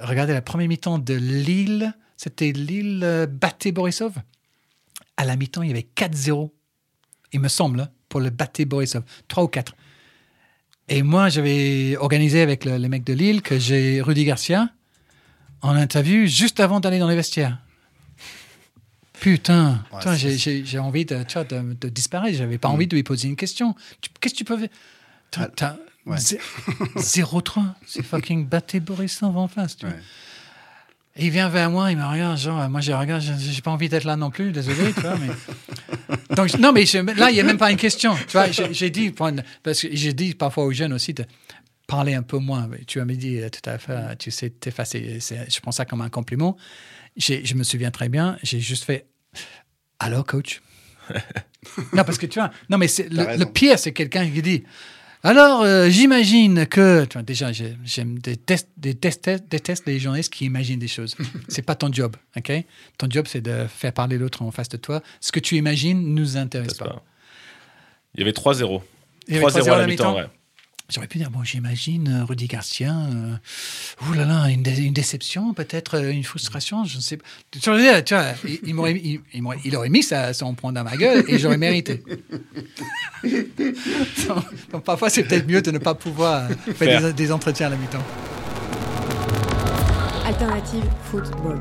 regardé la première mi-temps de Lille, c'était Lille euh, battait Borisov. À la mi-temps, il y avait 4-0, il me semble, hein, pour le battre Borisov. 3 ou 4. Et moi, j'avais organisé avec le- les mecs de Lille que j'ai Rudy Garcia en interview juste avant d'aller dans les vestiaires. Putain, Ouais, putain, c'est- j'ai- envie de, tu vois, de, de disparaître. J'avais pas envie de lui poser une question. Qu'est-ce que tu peux faire? T'as- t'as- ouais. zé- 0-3, c'est fucking batté Borisov en face. Tu vois. Et il vient vers moi, il me regarde, genre, moi je regarde, j'ai pas envie d'être là non plus, désolé, tu vois, mais. Donc, non, mais je- là, il n'y a même pas une question, tu vois, j'ai dit, parce que j'ai dit parfois aux jeunes aussi de parler un peu moins. Tu m'as dit euh, tout à fait, tu sais t'effacer, je prends ça comme un compliment. Je me souviens très bien, j'ai juste fait, alors coach Non, parce que tu vois, non, mais le pire, c'est quelqu'un qui dit. Alors, euh, j'imagine que. Tu vois, déjà, j'ai- j'aime déteste, déteste, déteste les journalistes qui imaginent des choses. c'est pas ton job, OK? Ton job, c'est de faire parler l'autre en face de toi. Ce que tu imagines nous intéresse pas. pas- Il y avait 3-0. Il y avait 3-0 à la mi-temps, ouais. J'aurais pu dire, bon, j'imagine euh, Rudy Garcia, euh, ouh là là, une, dé- une déception, peut-être euh, une frustration, je ne sais pas. Tu vois, tu vois, il, il il aurait mis sa- son point dans ma gueule et j'aurais mérité. donc, donc parfois, c'est peut-être mieux de ne pas pouvoir faire Faire. des, des entretiens à la mi-temps. Alternative football.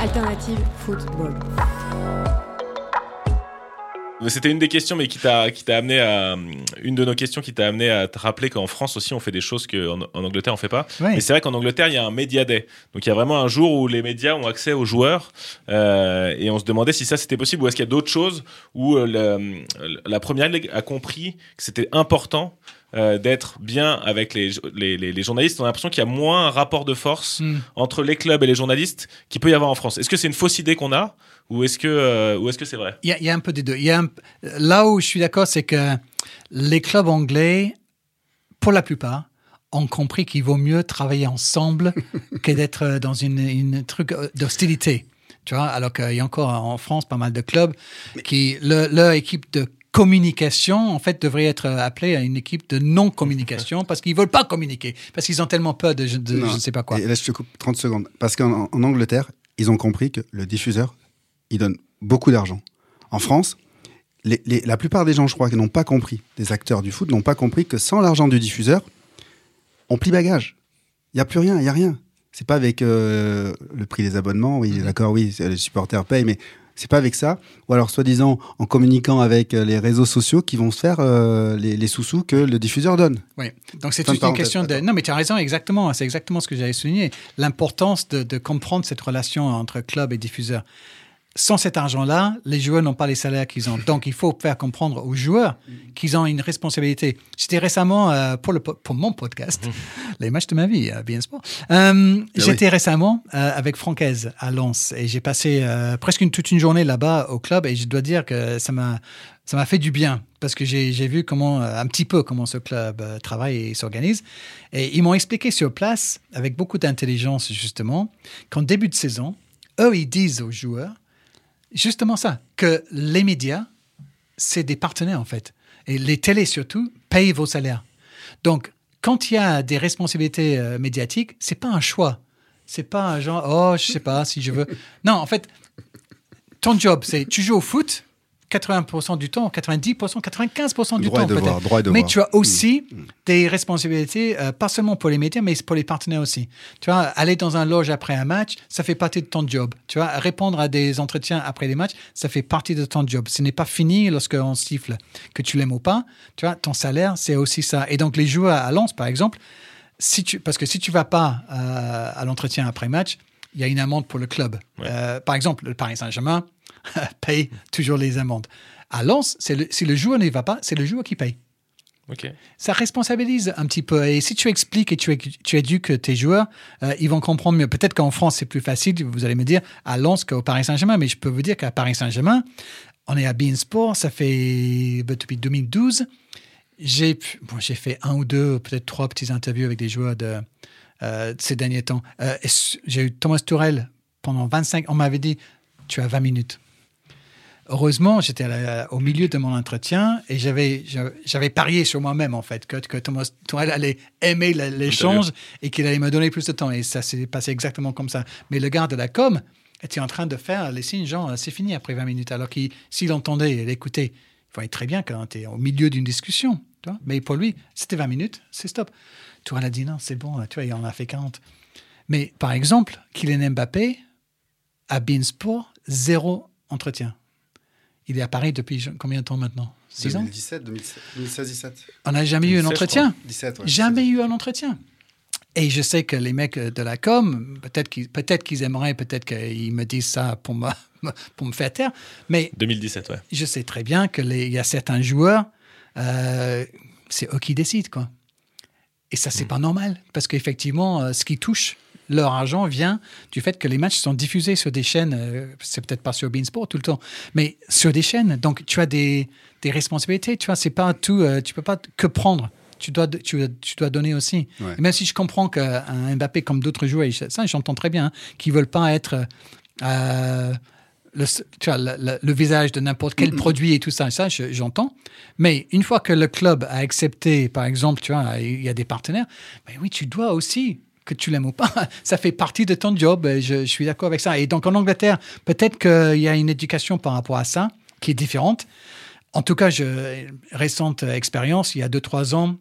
Alternative football. C'était une des questions, mais qui t'a qui t'a amené à une de nos questions qui t'a amené à te rappeler qu'en France aussi on fait des choses qu'en en Angleterre on fait pas. Ouais. Et c'est vrai qu'en Angleterre il y a un media day, donc il y a vraiment un jour où les médias ont accès aux joueurs euh, et on se demandait si ça c'était possible ou est-ce qu'il y a d'autres choses où euh, le- la première ligue a compris que c'était important. Euh, d'être bien avec les, les, les- les journalistes, on a l'impression qu'il y a moins un rapport de force Hmm. entre les clubs et les journalistes qu'il peut y avoir en France. Est-ce que c'est une fausse idée qu'on a ou est-ce que euh, ou est-ce que c'est vrai? Il y, a, il y a un peu des deux. Il y a un- là où je suis d'accord, c'est que les clubs anglais, pour la plupart, ont compris qu'il vaut mieux travailler ensemble que d'être dans une, une truc d'hostilité. Tu vois, alors qu'il y a encore en France pas mal de clubs qui, le- leur équipe de communication, en fait, devrait être appelée à une équipe de non-communication parce qu'ils veulent pas communiquer, parce qu'ils ont tellement peur de, je- de Non. je ne sais pas quoi. Et là, je te coupe 30 secondes. Parce qu'en en Angleterre, ils ont compris que le diffuseur, il donne beaucoup d'argent. En France, les- les- la plupart des gens, je crois, qui n'ont pas compris, des acteurs du foot, n'ont pas compris que sans l'argent du diffuseur, on plie bagage. Il n'y a plus rien, il n'y a rien. C'est pas avec euh, le prix des abonnements, oui, d'accord, oui, les supporters payent, mais c'est pas avec ça. Ou alors, soi-disant, en communiquant avec euh, les réseaux sociaux qui vont se faire euh, les, les sous-sous que le diffuseur donne. Oui, donc c'est une question de... Non, mais tu as raison, exactement. C'est exactement ce que j'avais souligné. L'importance de, de comprendre cette relation entre club et diffuseur. Sans cet argent-là, les joueurs n'ont pas les salaires qu'ils ont. Donc, il faut faire comprendre aux joueurs qu'ils ont une responsabilité. J'étais récemment, euh, pour, le, po- pour mon podcast, Les matchs de ma vie, euh, bien sport, euh, j'étais récemment avec Francaise à Lens et j'ai passé presque une, toute une journée là-bas au club et je dois dire que ça m'a ça m'a fait du bien parce que j'ai vu comment un petit peu comment ce club travaille et s'organise et ils m'ont expliqué sur place avec beaucoup d'intelligence justement qu'en début de saison eux ils disent aux joueurs justement ça que les médias c'est des partenaires en fait. Et les télés surtout payent vos salaires. Donc quand il y a des responsabilités euh, médiatiques c'est pas un choix. C'est pas un genre oh je sais pas si je veux. Non en fait ton job c'est tu joues au foot 80% du temps, 90%, 95% du Droit temps peut-être. Mais tu as aussi Mm. des responsabilités, euh, pas seulement pour les médias, mais pour les partenaires aussi. Tu vois, aller dans un loge après un match, ça fait partie de ton job. Tu vois, répondre à des entretiens après les matchs, ça fait partie de ton job. Ce n'est pas fini lorsqu'on siffle, que tu l'aimes ou pas. Tu vois, ton salaire, c'est aussi ça. Et donc, les joueurs à Lens, par exemple, si tu, parce que si tu vas pas euh, à l'entretien après match, il y a une amende pour le club. Ouais. Euh, par exemple, le Paris Saint-Germain paye toujours les amendes. À Lens, le- si le joueur n'y va pas, c'est le joueur qui paye Ok. ça responsabilise un petit peu. Et si tu expliques et tu, tu éduques tes joueurs, euh, ils vont comprendre mieux. Peut-être qu'en France, c'est plus facile, vous allez me dire, à Lens qu'au Paris Saint-Germain. Mais je peux vous dire qu'à Paris Saint-Germain, on est à Bein Sport, ça fait bah, depuis 2012. J'ai bon, j'ai fait un ou deux, peut-être trois petites interviews avec des joueurs de, euh, ces derniers temps. Euh, j'ai eu Thomas Tourel pendant 25 On m'avait dit, tu as 20 minutes. Heureusement, j'étais au milieu de mon entretien et j'avais parié sur moi-même, en fait, que, que Thomas Tourel allait aimer l'échange et qu'il allait me donner plus de temps. Et ça s'est passé exactement comme ça. Mais le gars de la com était en train de faire les signes, genre, c'est fini après 20 minutes. Alors qu'il, s'il entendait et l'écoutait, il voyait très bien quand tu es au milieu d'une discussion. Tu vois Mais pour lui, c'était 20 minutes, c'est stop. Tourel a dit non, c'est bon, tu vois, il en a fait 40. Mais par exemple, Kylian Mbappé, à Beansport, zéro entretien. Il est à Paris depuis combien de temps maintenant? 6 ans? 2017, 2017, 2016-17. On n'a jamais eu un 17, je entretien. 17, ouais. Jamais eu un entretien. Et je sais que les mecs de la com, peut-être qu'ils peut qu'ils aimeraient, peut-être qu'ils me disent ça pour me, pour me faire taire, mais 2017, ouais. je sais très bien qu'il y a certains joueurs, euh, c'est eux qui décident. Quoi. Et ça, c'est pas normal, parce qu'effectivement, euh, ce qui touche leur argent vient du fait que les matchs sont diffusés sur des chaînes, euh, c'est peut-être pas sur Beansport tout le temps, mais sur des chaînes. Donc, tu as des, des responsabilités, tu vois, c'est pas tout, euh, tu peux pas que prendre. Tu dois, tu, tu dois donner aussi. Ouais. Et même si je comprends qu'un Mbappé, comme d'autres joueurs, ça, j'entends très bien, hein, qui veulent pas être euh, le, tu vois, le, le- le visage de n'importe quel produit et tout ça, ça je- j'entends. Mais une fois que le club a accepté, par exemple, tu vois, il y a des partenaires, ben oui, tu dois aussi que tu l'aimes ou pas, ça fait partie de ton job. et Je, je suis d'accord avec ça. Et donc en Angleterre, peut-être qu'il y a une éducation par rapport à ça qui est différente. En tout cas, je, récente expérience, il y a 2-3 ans,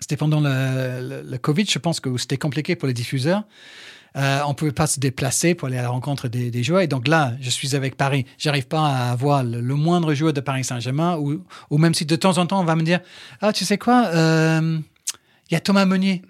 c'était pendant le, le- le Covid, je pense que c'était compliqué pour les diffuseurs. Euh, on ne pouvait pas se déplacer pour aller à la rencontre des, joueurs. Et donc là, je suis avec Paris. J'arrive pas à avoir le, moindre joueur de Paris Saint-Germain, ou, ou même si de temps en temps, on va me dire Ah, tu sais quoi, euh, il y a Thomas Meunier.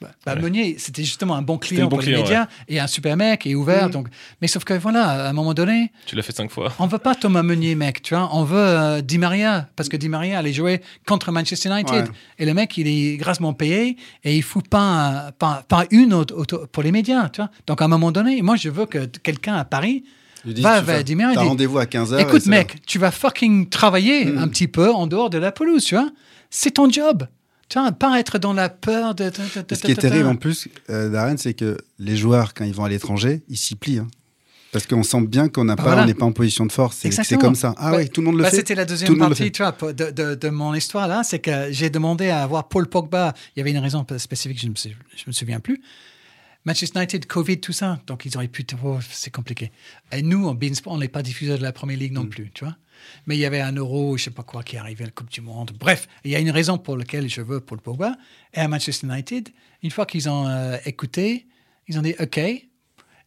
Bah, bah, Ouais. Meunier, c'était justement un bon client bon pour client, les médias et un super mec et ouvert. Donc, mais sauf que voilà, à un moment donné, Tu l'as fait cinq fois. on veut pas Thomas Meunier, mec, tu vois. On veut euh, Di Maria, parce que Di Maria allait jouer contre Manchester United. Ouais. Et le mec, il est grassement payé et il fout pas, pas, pas une autre, autre- pour les médias, tu vois. Donc, à un moment donné, moi, je veux que quelqu'un à Paris dis, va fais- Di Maria. Rendez-vous à 15h. Écoute, mec, tu vas fucking travailler Mm. un petit peu en dehors de la pelouse, tu vois. C'est ton job. Tu vois, pas être dans la peur de. Ce qui est terrible en plus, euh, Darren, c'est que les joueurs, quand ils vont à l'étranger, ils s'y plient. hein. Parce qu'on sent bien qu'on n'a Bah pas, voilà. on n'est pas en position de force. C'est comme ça. Ah Bah, oui, tout le monde le bah, fait. C'était la deuxième partie tu vois, de, de- de mon histoire là, c'est que j'ai demandé à avoir Paul Pogba. Il y avait une raison spécifique, je ne me, sou- je me souviens plus. Manchester United, Covid, tout ça. Donc ils auraient pu. oh, c'est compliqué. Et nous, en Beansport, on n'est pas diffuseur de la première ligue non Mm. plus, tu vois. Mais il y avait un euro, je sais pas quoi, qui arrivait à la Coupe du Monde. Bref, il y a une raison pour laquelle je veux Paul Pogba. Et à Manchester United, une fois qu'ils ont euh, écouté, ils ont dit OK.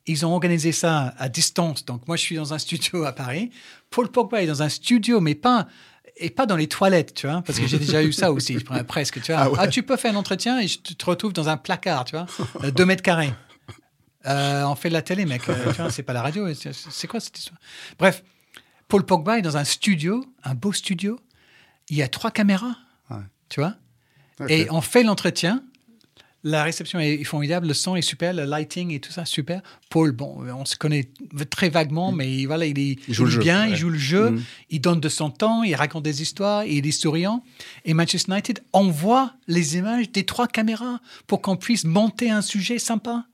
Ils ont organisé ça à distance. Donc moi, je suis dans un studio à Paris. Paul Pogba est dans un studio, mais pas et pas dans les toilettes, tu vois, parce que j'ai déjà eu ça aussi, presque, tu vois. Ah ouais. Ah, tu peux faire un entretien et je te retrouve dans un placard, tu vois, euh, deux mètres carrés. Euh, on fait de la télé, mec. tu vois, c'est pas la radio. C'est quoi cette histoire? Bref, Paul Pogba est dans un studio, un beau studio. Il y a trois caméras, Ouais. tu vois. Et on fait l'entretien. La réception est formidable, le son est super, le lighting et tout ça super. Paul, bon, on se connaît très vaguement, mais voilà, il est, Il joue jeu, bien, ouais. il joue le jeu, Mhm. il donne de son temps, il raconte des histoires, il est souriant. Et Manchester United envoie les images des trois caméras pour qu'on puisse monter un sujet sympa.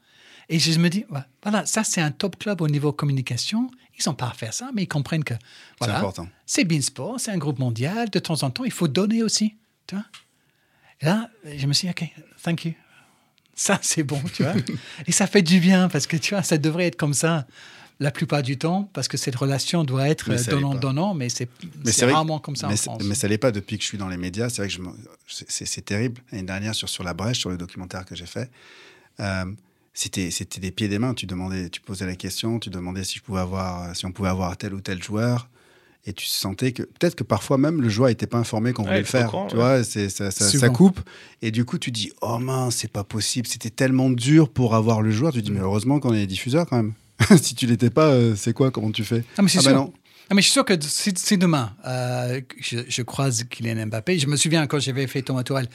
Et je me dis, voilà, ça c'est un top club au niveau communication. Ils sont pas à faire ça, mais ils comprennent que voilà, important. c'est Beansport, c'est un groupe mondial. De temps en temps, il faut donner aussi. Tu vois Et là, je me suis dit, OK, thank you. Ça, c'est bon, tu vois. Et ça fait du bien parce que, tu vois, ça devrait être comme ça. la plupart du temps, parce que cette relation doit être euh, donnant-donnant, mais c'est que- rarement comme ça en mais, c'est- France. mais ça l'est pas depuis que je suis dans les médias. C'est vrai que c'est terrible. L'année dernière, sur, sur la brèche, sur le documentaire que j'ai fait, euh, c'était c'était des pieds et des mains. Tu demandais, tu posais la question, tu demandais si je pouvais avoir, si on pouvait avoir tel ou tel joueur. Et tu sentais que peut-être que parfois même le joueur n'était pas informé qu'on Ouais, voulait le faire. tu ouais. vois, c'est ça, ça- ça Souvent. coupe. Et du coup, tu dis oh mince, c'est pas possible. C'était tellement dur pour avoir le joueur. Tu dis mais heureusement qu'on est les diffuseurs quand même. si tu l'étais pas, euh, c'est quoi? Comment tu fais? Ah, mais c'est Ah bah sûr. non. Ah, mais je suis sûr que si, si demain, euh, je, je croise Kylian Mbappé, je me souviens quand j'avais fait Thomas Tourelle,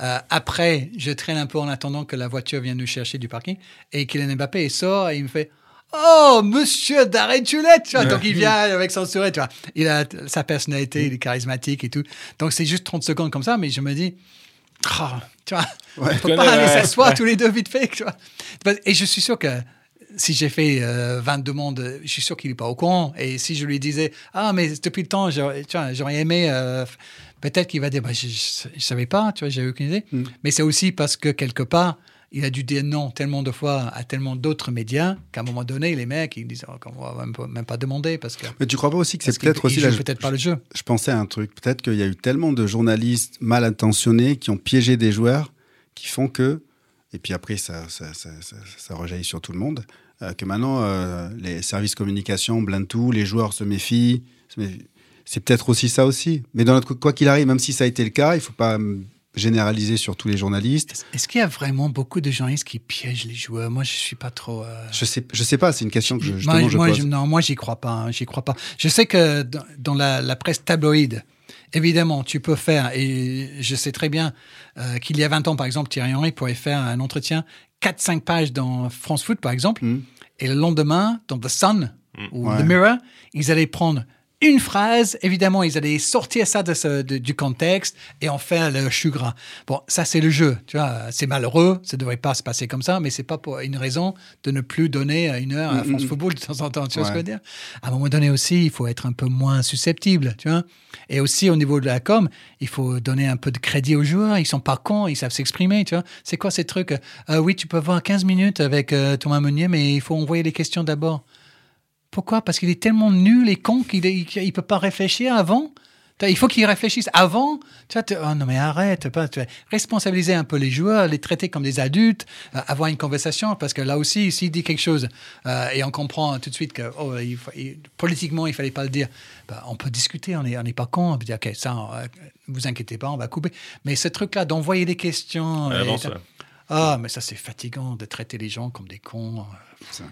euh, après, je traîne un peu en attendant que la voiture vienne nous chercher du parking, et Kylian Mbappé sort et il me fait Oh, monsieur Darren Tulette tu vois. Donc il vient avec son sourire, tu vois. Il a sa personnalité, il est charismatique et tout. Donc c'est juste 30 secondes comme ça, mais je me dis Oh, tu vois, on peut pas aller ouais. s'asseoir tous les deux vite fait, tu vois. Et je suis sûr que si j'ai fait euh, 22 mondes, je suis sûr qu'il n'est pas au courant. Et si je lui disais, ah, mais depuis le temps, j'aurais aimé, euh, peut-être qu'il va dire, bah, je ne savais pas, tu vois, j'avais aucune idée. Mm. Mais c'est aussi parce que quelque part, il a dû dire non tellement de fois à tellement d'autres médias qu'à un moment donné, les mecs, ils disent, oh, on va même pas, même pas demander parce que. Mais tu crois pas aussi que c'est peut-être aussi la, peut-être pas le jeu. je pensais à un truc. Peut-être qu'il y a eu tellement de journalistes mal intentionnés qui ont piégé des joueurs qui font que, et puis après ça, ça, ça, ça- ça rejaillit sur tout le monde, euh, que maintenant euh, les services communication blindent tout, les joueurs se méfient. se méfient. C'est peut-être aussi ça aussi. Mais dans notre, quoi qu'il arrive, même si ça a été le cas, il faut pas hum, généraliser sur tous les journalistes. Est-ce qu'il y a vraiment beaucoup de journalistes qui piègent les joueurs? Moi, je suis pas trop. euh, Je sais, je sais pas. C'est une question que je, moi, je moi, pose. je- non, moi, j'y crois pas. hein, j'y crois pas. Je sais que dans, dans la, la presse tabloïde, évidemment, tu peux faire, et je sais très bien euh, qu'il y a 20 ans, par exemple, Thierry Henry pourrait faire un entretien 4-5 pages dans France Foot, par exemple, Mm. et le lendemain, dans The Sun ou Ouais. The Mirror, ils allaient prendre une phrase, évidemment, ils allaient sortir ça de ce- de- du contexte et en faire le chou gras. Bon, ça, c'est le jeu, tu vois. C'est malheureux, ça ne devrait pas se passer comme ça, mais c'est pas pour une raison de ne plus donner une heure à France Football de temps en temps, tu vois ce que je veux dire? À un moment donné aussi, il faut être un peu moins susceptible, tu vois? Et aussi, au niveau de la com, il faut donner un peu de crédit aux joueurs. Ils sont pas cons, ils savent s'exprimer, tu vois? C'est quoi ces trucs? Euh, Oui, tu peux avoir 15 minutes avec euh, Thomas Meunier, mais il faut envoyer les questions d'abord. Pourquoi? Parce qu'il est tellement nul et con qu'il ne peut pas réfléchir avant. Il faut qu'il réfléchisse avant. Tu vois, oh non, mais arrête. Pas, tu vois. responsabiliser un peu les joueurs, les traiter comme des adultes, euh, avoir une conversation. Parce que là aussi, s'il dit quelque chose euh, et on comprend tout de suite que oh, il il- politiquement, il fallait pas le dire, bah, on peut discuter. On n'est on pas con. On peut dire, OK, ça, euh, vous inquiétez pas, on va couper. Mais ce truc-là d'envoyer des questions. Et- ah, mais ça, c'est fatigant de traiter les gens comme des cons. Ça.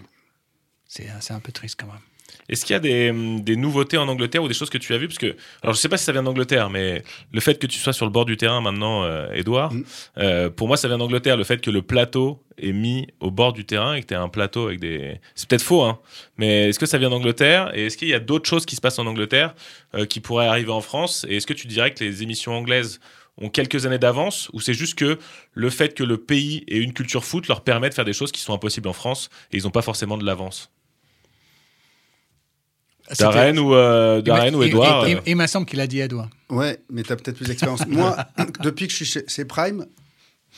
C'est un peu triste quand même. Est-ce qu'il y a des, des nouveautés en Angleterre ou des choses que tu as vues? Parce que, alors je sais pas si ça vient d'Angleterre, mais le fait que tu sois sur le bord du terrain maintenant, euh, Edouard, Mm. euh, pour moi ça vient d'Angleterre. Le fait que le plateau est mis au bord du terrain et que tu as un plateau avec des. C'est peut-être faux, hein, mais est-ce que ça vient d'Angleterre Et est-ce qu'il y a d'autres choses qui se passent en Angleterre euh, qui pourraient arriver en France? Et est-ce que tu dirais que les émissions anglaises ont quelques années d'avance ou c'est juste que le fait que le pays ait une culture foot leur permet de faire des choses qui sont impossibles en France et ils n'ont pas forcément de l'avance? Darren ou, euh, Darren ou Edouard Il, euh, il- me semble qu'il a dit Edouard. Ouais, mais tu as peut-être plus d'expérience. Moi, depuis que je suis chez, chez Prime,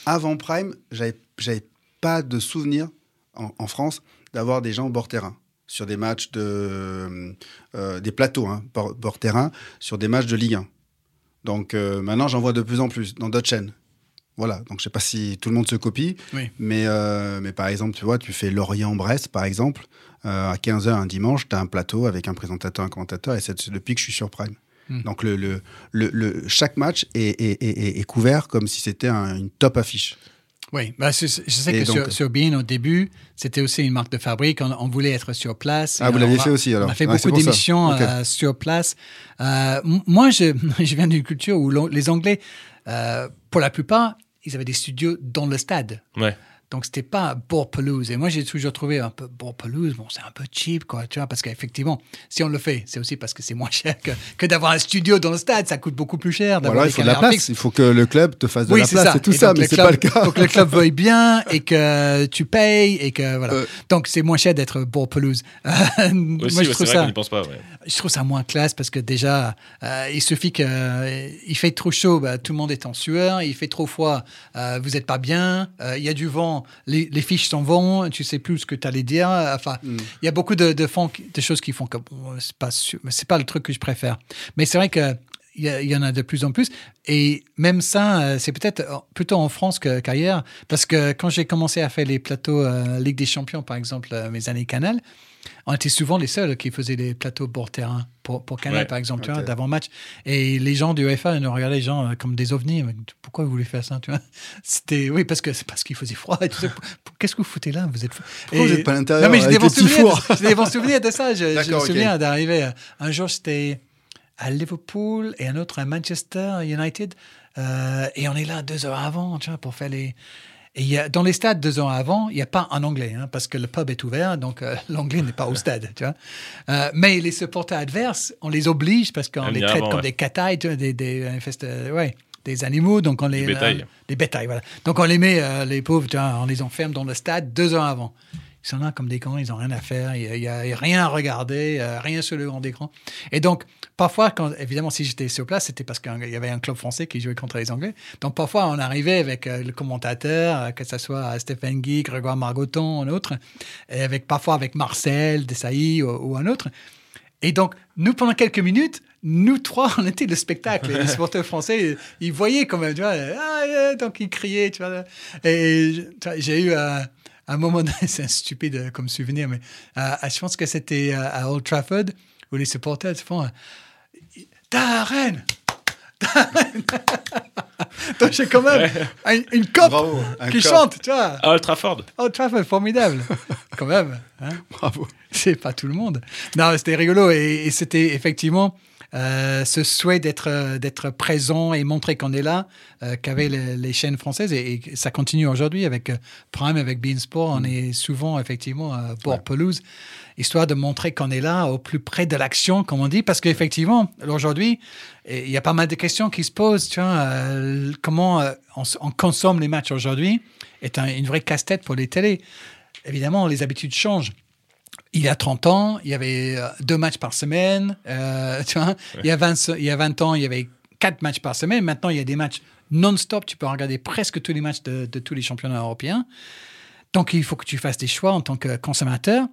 avant Prime, j'avais j'avais pas de souvenir en, en France d'avoir des gens au bord terrain sur des matchs de euh, des plateaux hein, bord, bord terrain sur des matchs de Ligue 1. Donc euh, maintenant, j'en vois de plus en plus dans d'autres chaînes. Voilà, donc je sais pas si tout le monde se copie, Oui. mais, euh, mais par exemple, tu vois, tu fais Lorient-Brest, par exemple, euh, à 15h un dimanche, tu as un plateau avec un présentateur, un commentateur, et c'est depuis que je suis sur Prime. Hmm. Donc le, le, le, le- chaque match est, est, est- couvert comme si c'était un- une top affiche. Oui, bah, je sais Et que donc- sur, sur Bein, au début, c'était aussi une marque de fabrique. On, on voulait être sur place. Ah, vous l'aviez a- fait aussi, alors. On a fait c'est beaucoup d'émissions euh, sur place. Euh, moi, je, je viens d'une culture où les Anglais, euh, pour la plupart, ils avaient des studios dans le stade. Donc, c'était pas bord pelouse. Et moi, j'ai toujours trouvé un peu bord pelouse, bon, c'est un peu cheap, quoi, tu vois, parce qu'effectivement, si on le fait, c'est aussi parce que c'est moins cher que, que d'avoir un studio dans le stade. Ça coûte beaucoup plus cher. D'avoir des il faut de la place, fixes. il faut que le club te fasse de Oui, la c'est place ça. et tout Et ça, mais le c'est club- pas le cas. faut que le club veuille bien et que tu payes et que voilà. Euh. Donc c'est moins cher d'être bord pelouse. Euh, Aussi, moi je trouve c'est vrai ça, qu'on n'y pense pas. ouais. je trouve ça moins classe parce que déjà euh, il suffit que euh, il fait trop chaud, bah, tout le monde est en sueur. Il fait trop froid, euh, vous n'êtes pas bien. euh, Il y a du vent, les, les fiches s'en vont, tu sais plus ce que tu allais dire. Enfin, il y a beaucoup de, de, fond- de choses qui font que c'est pas, c'est pas le truc que je préfère. Mais c'est vrai que il y, en a de plus en plus. Et même ça, euh, c'est peut-être plutôt en France qu'ailleurs. Parce que quand j'ai commencé à faire les plateaux euh, Ligue des Champions, par exemple, euh, mes années Canal, on était souvent les seuls qui faisaient des plateaux bord terrain pour, pour Canal, Ouais. par exemple, tu vois, Ok. d'avant-match. Et les gens du UEFA nous regardaient les gens euh, comme des ovnis. Pourquoi vous voulez faire ça, tu vois? C'était oui parce que c'est parce qu'il faisait froid. Pour- pour- Qu'est-ce que vous foutez là? Vous êtes vous Et- êtes pas à l'intérieur Non mais j'ai des bons souvenirs. fours? de- J'ai des bons souvenirs de ça. Je, je me souviens d'arriver euh, un jour c'était à Liverpool et un autre à Manchester United Euh, et on est là deux heures avant, tu vois, pour faire les. Et y a, dans les stades, deux heures avant, il n'y a pas un anglais, hein, parce que le pub est ouvert, donc euh, l'anglais n'est pas au stade, tu vois. Euh, mais les supporters adverses, on les oblige parce qu'on les traite avant, comme ouais. des catailles, des, des, euh, ouais, des animaux, donc on les. Des bétails. euh, des bétails, voilà. Donc on les met, les pauvres, tu vois, on les enferme dans le stade deux heures avant. Ils sont là comme des cons, ils n'ont rien à faire, il n'y a, rien à regarder, euh, rien sur le grand écran. Et donc, parfois, quand, évidemment, si j'étais sur place, c'était parce qu'il y avait un club français qui jouait contre les Anglais. Donc, parfois, on arrivait avec euh, le commentateur, euh, que ce soit Stéphane Guy, Grégoire Margoton, un autre, et avec, parfois avec Marcel, Desailly ou, un autre. Et donc, nous, pendant quelques minutes, nous trois, on était le spectacle. Les supporters français, ils voyaient comme, tu vois, ah, donc ils criaient, tu vois. Et j'ai eu un moment, donné, c'est un stupide euh, comme souvenir, mais euh, je pense que c'était euh, à Old Trafford, où les supporters se font euh, Darren Darren Donc j'ai quand même une, une Bravo, un qui cop. chante, tu vois. À Old Trafford. Old Trafford, formidable. quand même. hein. Bravo. C'est pas tout le monde. Non, c'était rigolo et, et c'était effectivement euh, ce souhait d'être euh, d'être présent et montrer qu'on est là euh, qu'avaient les, les chaînes françaises et, et ça continue aujourd'hui avec euh, Prime, avec Beansport. On est souvent effectivement à bord pelouse, histoire de montrer qu'on est là au plus près de l'action, comme on dit, parce qu'effectivement aujourd'hui il y a pas mal de questions qui se posent. Tu vois, euh, comment euh, on, consomme les matchs aujourd'hui est un- une vraie casse-tête pour les télés. Évidemment, les habitudes changent il y a 30 ans, il y avait euh, deux matchs par semaine. euh, tu vois, il, y a 20, il y a 20 ans, il y avait quatre matchs par semaine. Maintenant, il y a des matchs non-stop. Tu peux regarder presque tous les matchs de, de tous les championnats européens. Donc, il faut que tu fasses des choix en tant que consommateur.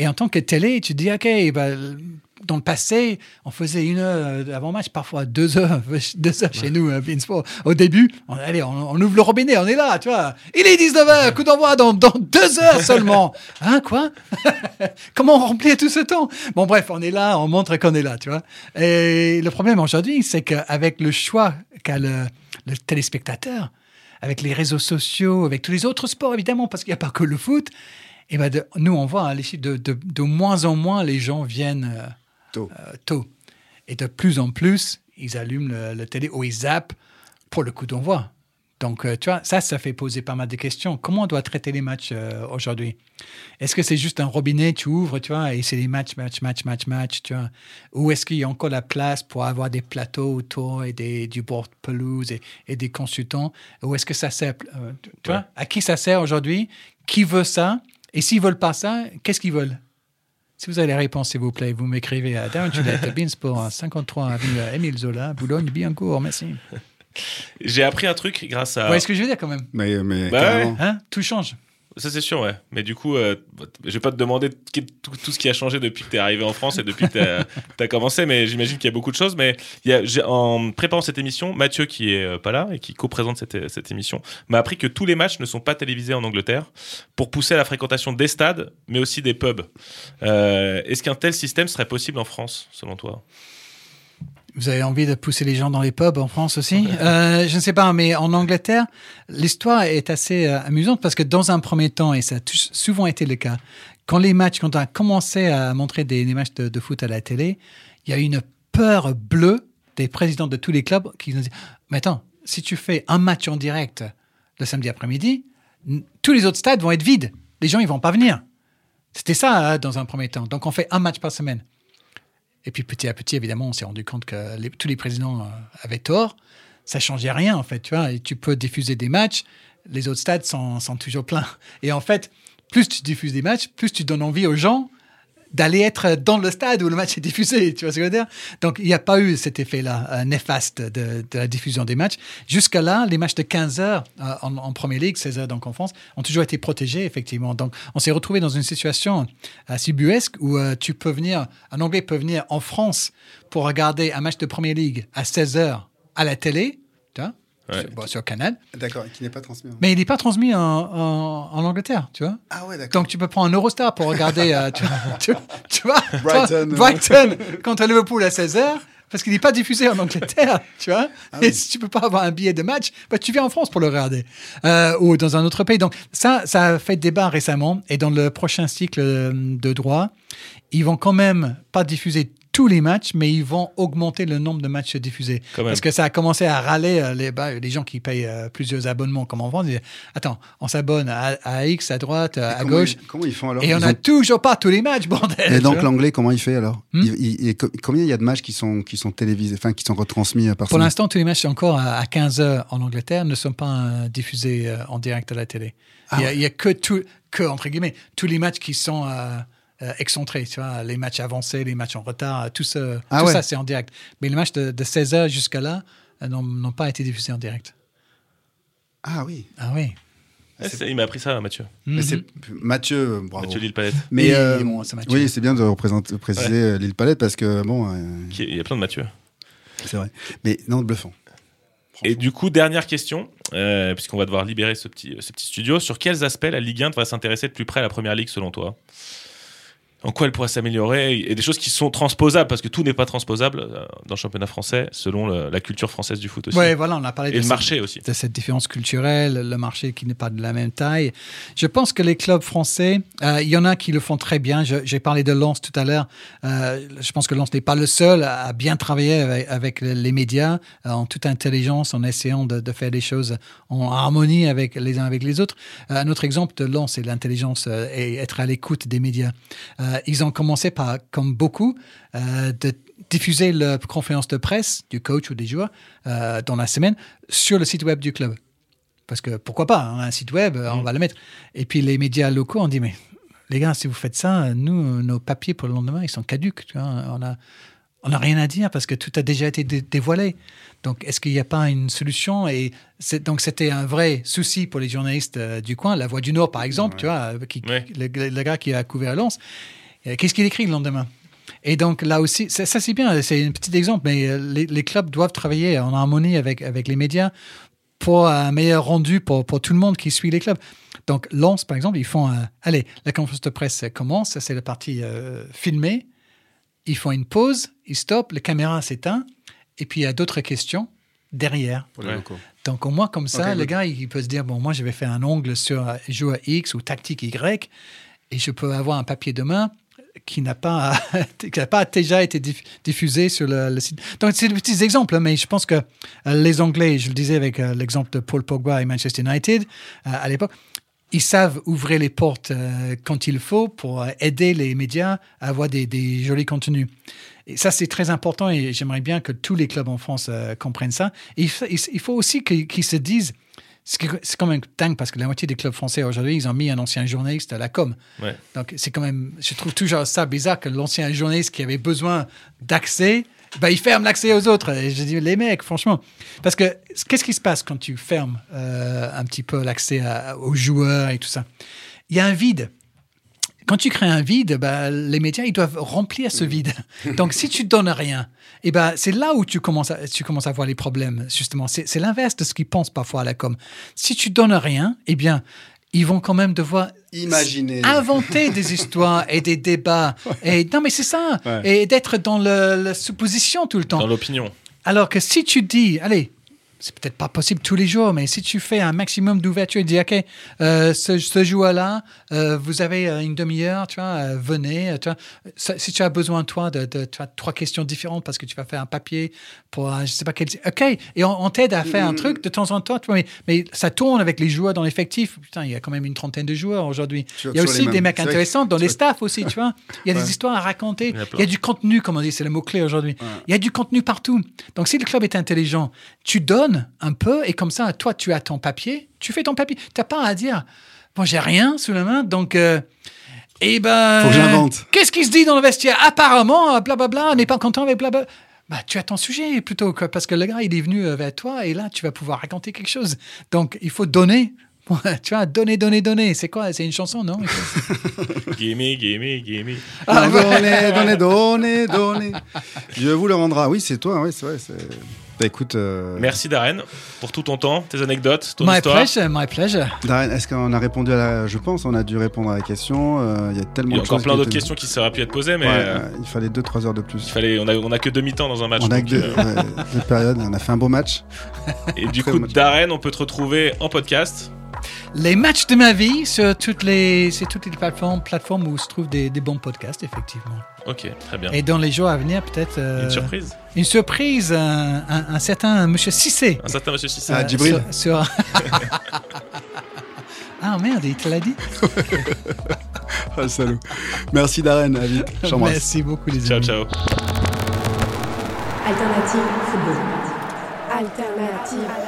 Et en tant que télé, tu te dis, OK, ben, dans le passé, on faisait une heure avant-match, parfois deux heures, deux heures chez nous, à Beansport. Au début, on, allez, on, on ouvre le robinet, on est là, tu vois. Il est 19h, coup d'envoi dans, dans deux heures seulement. Hein, quoi? Comment on remplit tout ce temps? Bon, bref, on est là, on montre qu'on est là, tu vois. Et le problème aujourd'hui, c'est qu'avec le choix qu'a le, le téléspectateur, avec les réseaux sociaux, avec tous les autres sports, évidemment, parce qu'il n'y a pas que le foot, et ben de- nous, on voit hein, les chiffres de, de, de moins en moins, les gens viennent euh, Tôt. euh, tôt. Et de plus en plus, ils allument le, le télé ou ils zappent pour le coup d'envoi. Donc, euh, tu vois, ça, ça fait poser pas mal de questions. Comment on doit traiter les matchs aujourd'hui? Est-ce que c'est juste un robinet, tu ouvres, tu vois, et c'est des matchs, match, match, match, match, tu vois? Ou est-ce qu'il y a encore la place pour avoir des plateaux autour et des, du bord pelouse et, et des consultants? Ou est-ce que ça sert, tu tu vois, à qui ça sert aujourd'hui? Qui veut ça? Et s'ils veulent pas ça, qu'est-ce qu'ils veulent? Si vous avez les réponses, s'il vous plaît, vous m'écrivez à Beansport, 53 avenue Émile Zola, Boulogne-Billancourt. Merci. J'ai appris un truc grâce à. Voyez ce que je veux dire quand même Mais, mais Bah hein Tout change. Ça c'est sûr, ouais. Mais du coup, euh, je vais pas te demander tout, tout ce qui a changé depuis que tu es arrivé en France et depuis que tu as, commencé, mais j'imagine qu'il y a beaucoup de choses. Mais il y a, j'ai- en préparant cette émission, Mathieu, qui est euh, pas là et qui co-présente cette, cette émission, m'a appris que tous les matchs ne sont pas télévisés en Angleterre pour pousser à la fréquentation des stades, mais aussi des pubs. Euh, Est-ce qu'un tel système serait possible en France, selon toi? Vous avez envie de pousser les gens dans les pubs en France aussi Euh, Je ne sais pas, mais en Angleterre, l'histoire est assez euh, amusante parce que dans un premier temps, et ça a souvent été le cas, quand les matchs, quand on a commencé à montrer des, des matchs de, de foot à la télé, il y a eu une peur bleue des présidents de tous les clubs qui nous disent Mais attends, si tu fais un match en direct le samedi après-midi, tous les autres stades vont être vides. Les gens, ils vont pas venir. C'était ça hein, dans un premier temps. Donc, on fait un match par semaine. Et puis petit à petit, évidemment, on s'est rendu compte que tous les présidents euh, avaient tort. Ça changeait rien, en fait. Tu vois, et tu peux diffuser des matchs, les autres stades sont, sont toujours pleins. Et en fait, plus tu diffuses des matchs, plus tu donnes envie aux gens d'aller être dans le stade où le match est diffusé. Tu vois ce que je veux dire? Donc, il n'y a pas eu cet effet-là euh, néfaste de, de la diffusion des matchs. Jusqu'à là, les matchs de 15 heures euh, en, en Première Ligue, 16 heures donc en France, ont toujours été protégés, effectivement. Donc, on s'est retrouvé dans une situation assez buesque où euh, tu peux venir, un Anglais peut venir en France pour regarder un match de Première Ligue à 16 heures à la télé, Ouais. sur, bon, sur Canal, D'accord, qui n'est pas transmis. mais il n'est pas transmis en, en- en Angleterre, tu vois. Ah ouais, d'accord. Donc tu peux prendre un Eurostar pour regarder, euh, tu, tu- tu vois, Brighton, Brighton contre Liverpool à 16h, parce qu'il n'est pas diffusé en Angleterre, tu vois. Ah et si tu peux pas avoir un billet de match, bah, tu viens en France pour le regarder, euh, ou dans un autre pays. Donc ça, ça a fait débat récemment, et dans le prochain cycle euh, de droit, ils vont quand même pas diffuser tous les matchs, mais ils vont augmenter le nombre de matchs diffusés. Parce que ça a commencé à râler euh, les, bah, les gens qui payent euh, plusieurs abonnements comme en France. Ils disent, Attends, on s'abonne à, à X, à droite, à Comment gauche. ils- Comment ils font alors? Et on n'a ont- toujours pas tous les matchs, bordel. Et donc l'anglais, comment il fait alors? Hmm? Il- Combien il y a de matchs qui sont, qui sont télévisés, enfin qui sont retransmis par Pour l'instant, tous les matchs encore à à 15 heures en Angleterre ne sont pas euh, diffusés euh, en direct à la télé. Ah il, y a, que, tout, que, entre guillemets, tous les matchs qui sont euh, excentrés, tu vois, les matchs avancés, les matchs en retard, tout, ça, Ah tout ouais. ça, c'est en direct. Mais les matchs de, de 16 heures jusqu'à là euh, n'ont pas été diffusés en direct. Ah oui. Ah oui. C'est- il m'a appris ça, Mathieu. Mais Mhm. c'est Mathieu, bravo. Mathieu Lille-Palette. Mais Oui, euh, bon, c'est Mathieu. oui, c'est bien de représenter, préciser euh, l'île Palette parce que bon, euh, Qui- Il y a plein de Mathieu. c'est vrai. Mais non, bluffant. Et du coup, dernière question, euh, puisqu'on va devoir libérer ce petit, ce petit studio. Sur quels aspects la Ligue 1 devrait s'intéresser de plus près à la Première Ligue selon toi? En quoi elle pourrait s'améliorer Et des choses qui sont transposables, parce que tout n'est pas transposable euh, dans le championnat français, selon le- la culture française du foot aussi. Ouais, voilà, on a parlé Et de le cette- marché aussi. de cette différence culturelle, le marché qui n'est pas de la même taille. Je pense que les clubs français, euh, il y en a qui le font très bien. J'ai parlé de Lens tout à l'heure. Euh, je pense que Lens n'est pas le seul à bien travailler avec, avec les médias euh, en toute intelligence, en essayant de, de faire des choses en harmonie avec les uns avec les autres. Un autre exemple de Lens, c'est l'intelligence et être à l'écoute des médias. Euh, ils ont commencé par, comme beaucoup, euh, de diffuser la conférence de presse du coach ou des joueurs euh, dans la semaine sur le site web du club. Parce que pourquoi pas, hein, un site web, on va le mettre. Et puis les médias locaux ont dit, mais les gars, si vous faites ça, nous, nos papiers pour le lendemain, ils sont caduques. Tu vois, on a, on n'a rien à dire parce que tout a déjà été dé- dévoilé. Donc, est-ce qu'il n'y a pas une solution? Et donc, c'était un vrai souci pour les journalistes euh, du coin. La Voix du Nord, par exemple, tu vois, qui, Ouais. le, le gars qui a couvert Lens, qu'est-ce qu'il écrit le lendemain? Et donc là aussi, ça, ça, c'est bien, c'est un petit exemple, mais euh, les, les clubs doivent travailler en harmonie avec, avec les médias pour un meilleur rendu pour, pour tout le monde qui suit les clubs. Donc Lens, par exemple, ils font, un- allez, la conférence de presse commence, c'est la partie euh, filmée, ils font une pause, ils stoppent, la caméra s'éteint, et puis il y a d'autres questions derrière. Ouais. Donc au moins comme ça, Ok, le good. gars, il peut se dire, bon, moi, je vais faire un ongle sur euh, joueur X ou tactique Y, et je peux avoir un papier demain qui n'a pas, qui pas déjà été diff- diffusé sur le, site. Donc c'est des petits exemples, hein, mais je pense que euh, les Anglais, je le disais avec euh, l'exemple de Paul Pogba et Manchester United, euh, à l'époque, ils savent ouvrir les portes quand il faut pour aider les médias à avoir des, jolis contenus. Et ça, c'est très important et j'aimerais bien que tous les clubs en France comprennent ça. Il, fa- il- il faut aussi qu'ils se disent, c'est quand même dingue parce que la moitié des clubs français aujourd'hui, ils ont mis un ancien journaliste à la com. Ouais. Donc c'est quand même, je trouve toujours ça bizarre que l'ancien journaliste qui avait besoin d'accès, bah, il ferme l'accès aux autres. Et je dis, les mecs, franchement, parce que qu'est-ce qui se passe quand tu fermes euh, un petit peu l'accès aux joueurs et tout ça? Il y a un vide. Quand tu crées un vide, bah, les médias, ils doivent remplir ce vide. Donc, si tu donnes rien, et ben, c'est là où tu commences, à, tu commences à voir les problèmes, justement. C'est c'est l'inverse de ce qu'ils pensent parfois à la com. Si tu donnes rien, eh bien, ils vont quand même devoir Imaginer. inventer des histoires et des débats. Et, non, mais c'est ça. Ouais. Et d'être dans le- la supposition tout le temps. Dans l'opinion. Alors que si tu dis, allez, c'est peut-être pas possible tous les jours, mais si tu fais un maximum d'ouverture et dis, OK, euh, ce, ce joueur-là, euh, vous avez euh, une demi-heure, tu vois, euh, venez, tu vois, si tu as besoin, toi, de, de tu vois, trois questions différentes parce que tu vas faire un papier pour, un- je sais pas quel. OK, et on, on t'aide à faire un truc de temps en temps, tu vois, mais, mais ça tourne avec les joueurs dans l'effectif. Putain, il y a quand même une trentaine de joueurs aujourd'hui. Il y a aussi des mecs intéressants dans les staffs aussi, tu vois. Il y a Ouais. des histoires à raconter. Il y en a plein. Il y a du contenu, comme on dit, c'est le mot-clé aujourd'hui. Il y a du contenu partout. Donc, si le club est intelligent, tu donnes un peu et comme ça, toi, tu as ton papier, tu fais ton papier. Tu n'as pas à dire, bon, j'ai rien sous la main, donc. euh, Et ben. Faut que j'invente. Qu'est-ce qui se dit dans le vestiaire? Apparemment, euh, blablabla, on n'est pas content avec blablabla. Bah, tu as ton sujet plutôt, quoi, parce que le gars, il est venu euh, vers toi et là, tu vas pouvoir raconter quelque chose. Donc, il faut donner. Tu vois, donner, donner, donner. C'est quoi? C'est une chanson, non? Gimme, gimme, gimme. Ah, donnez, donnez, donnez, donnez. Dieu vous le rendra. Oui, c'est toi, oui, c'est vrai. c'est- Bah, écoute, euh, Merci Darren pour tout ton temps, tes anecdotes, ton My histoire. pleasure, my pleasure. Darren, est-ce qu'on a répondu à la. Je pense, on a dû répondre à la question. euh, Il y a tellement Il y a de encore plein d'autres questions qui seraient pu être posées, mais Ouais, euh, il fallait 2-3 heures de plus. il fallait, on a, on a que demi-temps dans un match. On a que deux, euh, ouais, deux périodes, on a fait un beau match. et du Très coup. Darren, on peut te retrouver en podcast. Les matchs de ma vie sur toutes les, c'est toutes les plateformes, plateformes où se trouvent des, des bons podcasts, effectivement. Ok, très bien. Et dans les jours à venir, peut-être. euh, Une surprise Une surprise, un, un- un certain monsieur Cissé. Un certain monsieur Sissi. Ah, Euh, Djibril. sur- sur- ah merde, il te l'a dit Ah, le salaud. Merci Darren, à vite. Merci beaucoup, les Ciao, amis. ciao. Alternative football. Alternative football.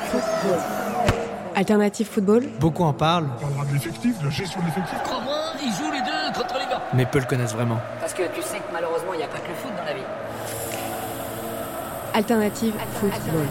Alternative football. Beaucoup en parlent, On parlera de l'effectif, de la gestion de l'effectif. Crois-moi, ils jouent les deux contre les gars. mais peu le connaissent vraiment. Parce que tu sais que malheureusement, il n'y a pas que le foot dans la vie. Alternative football.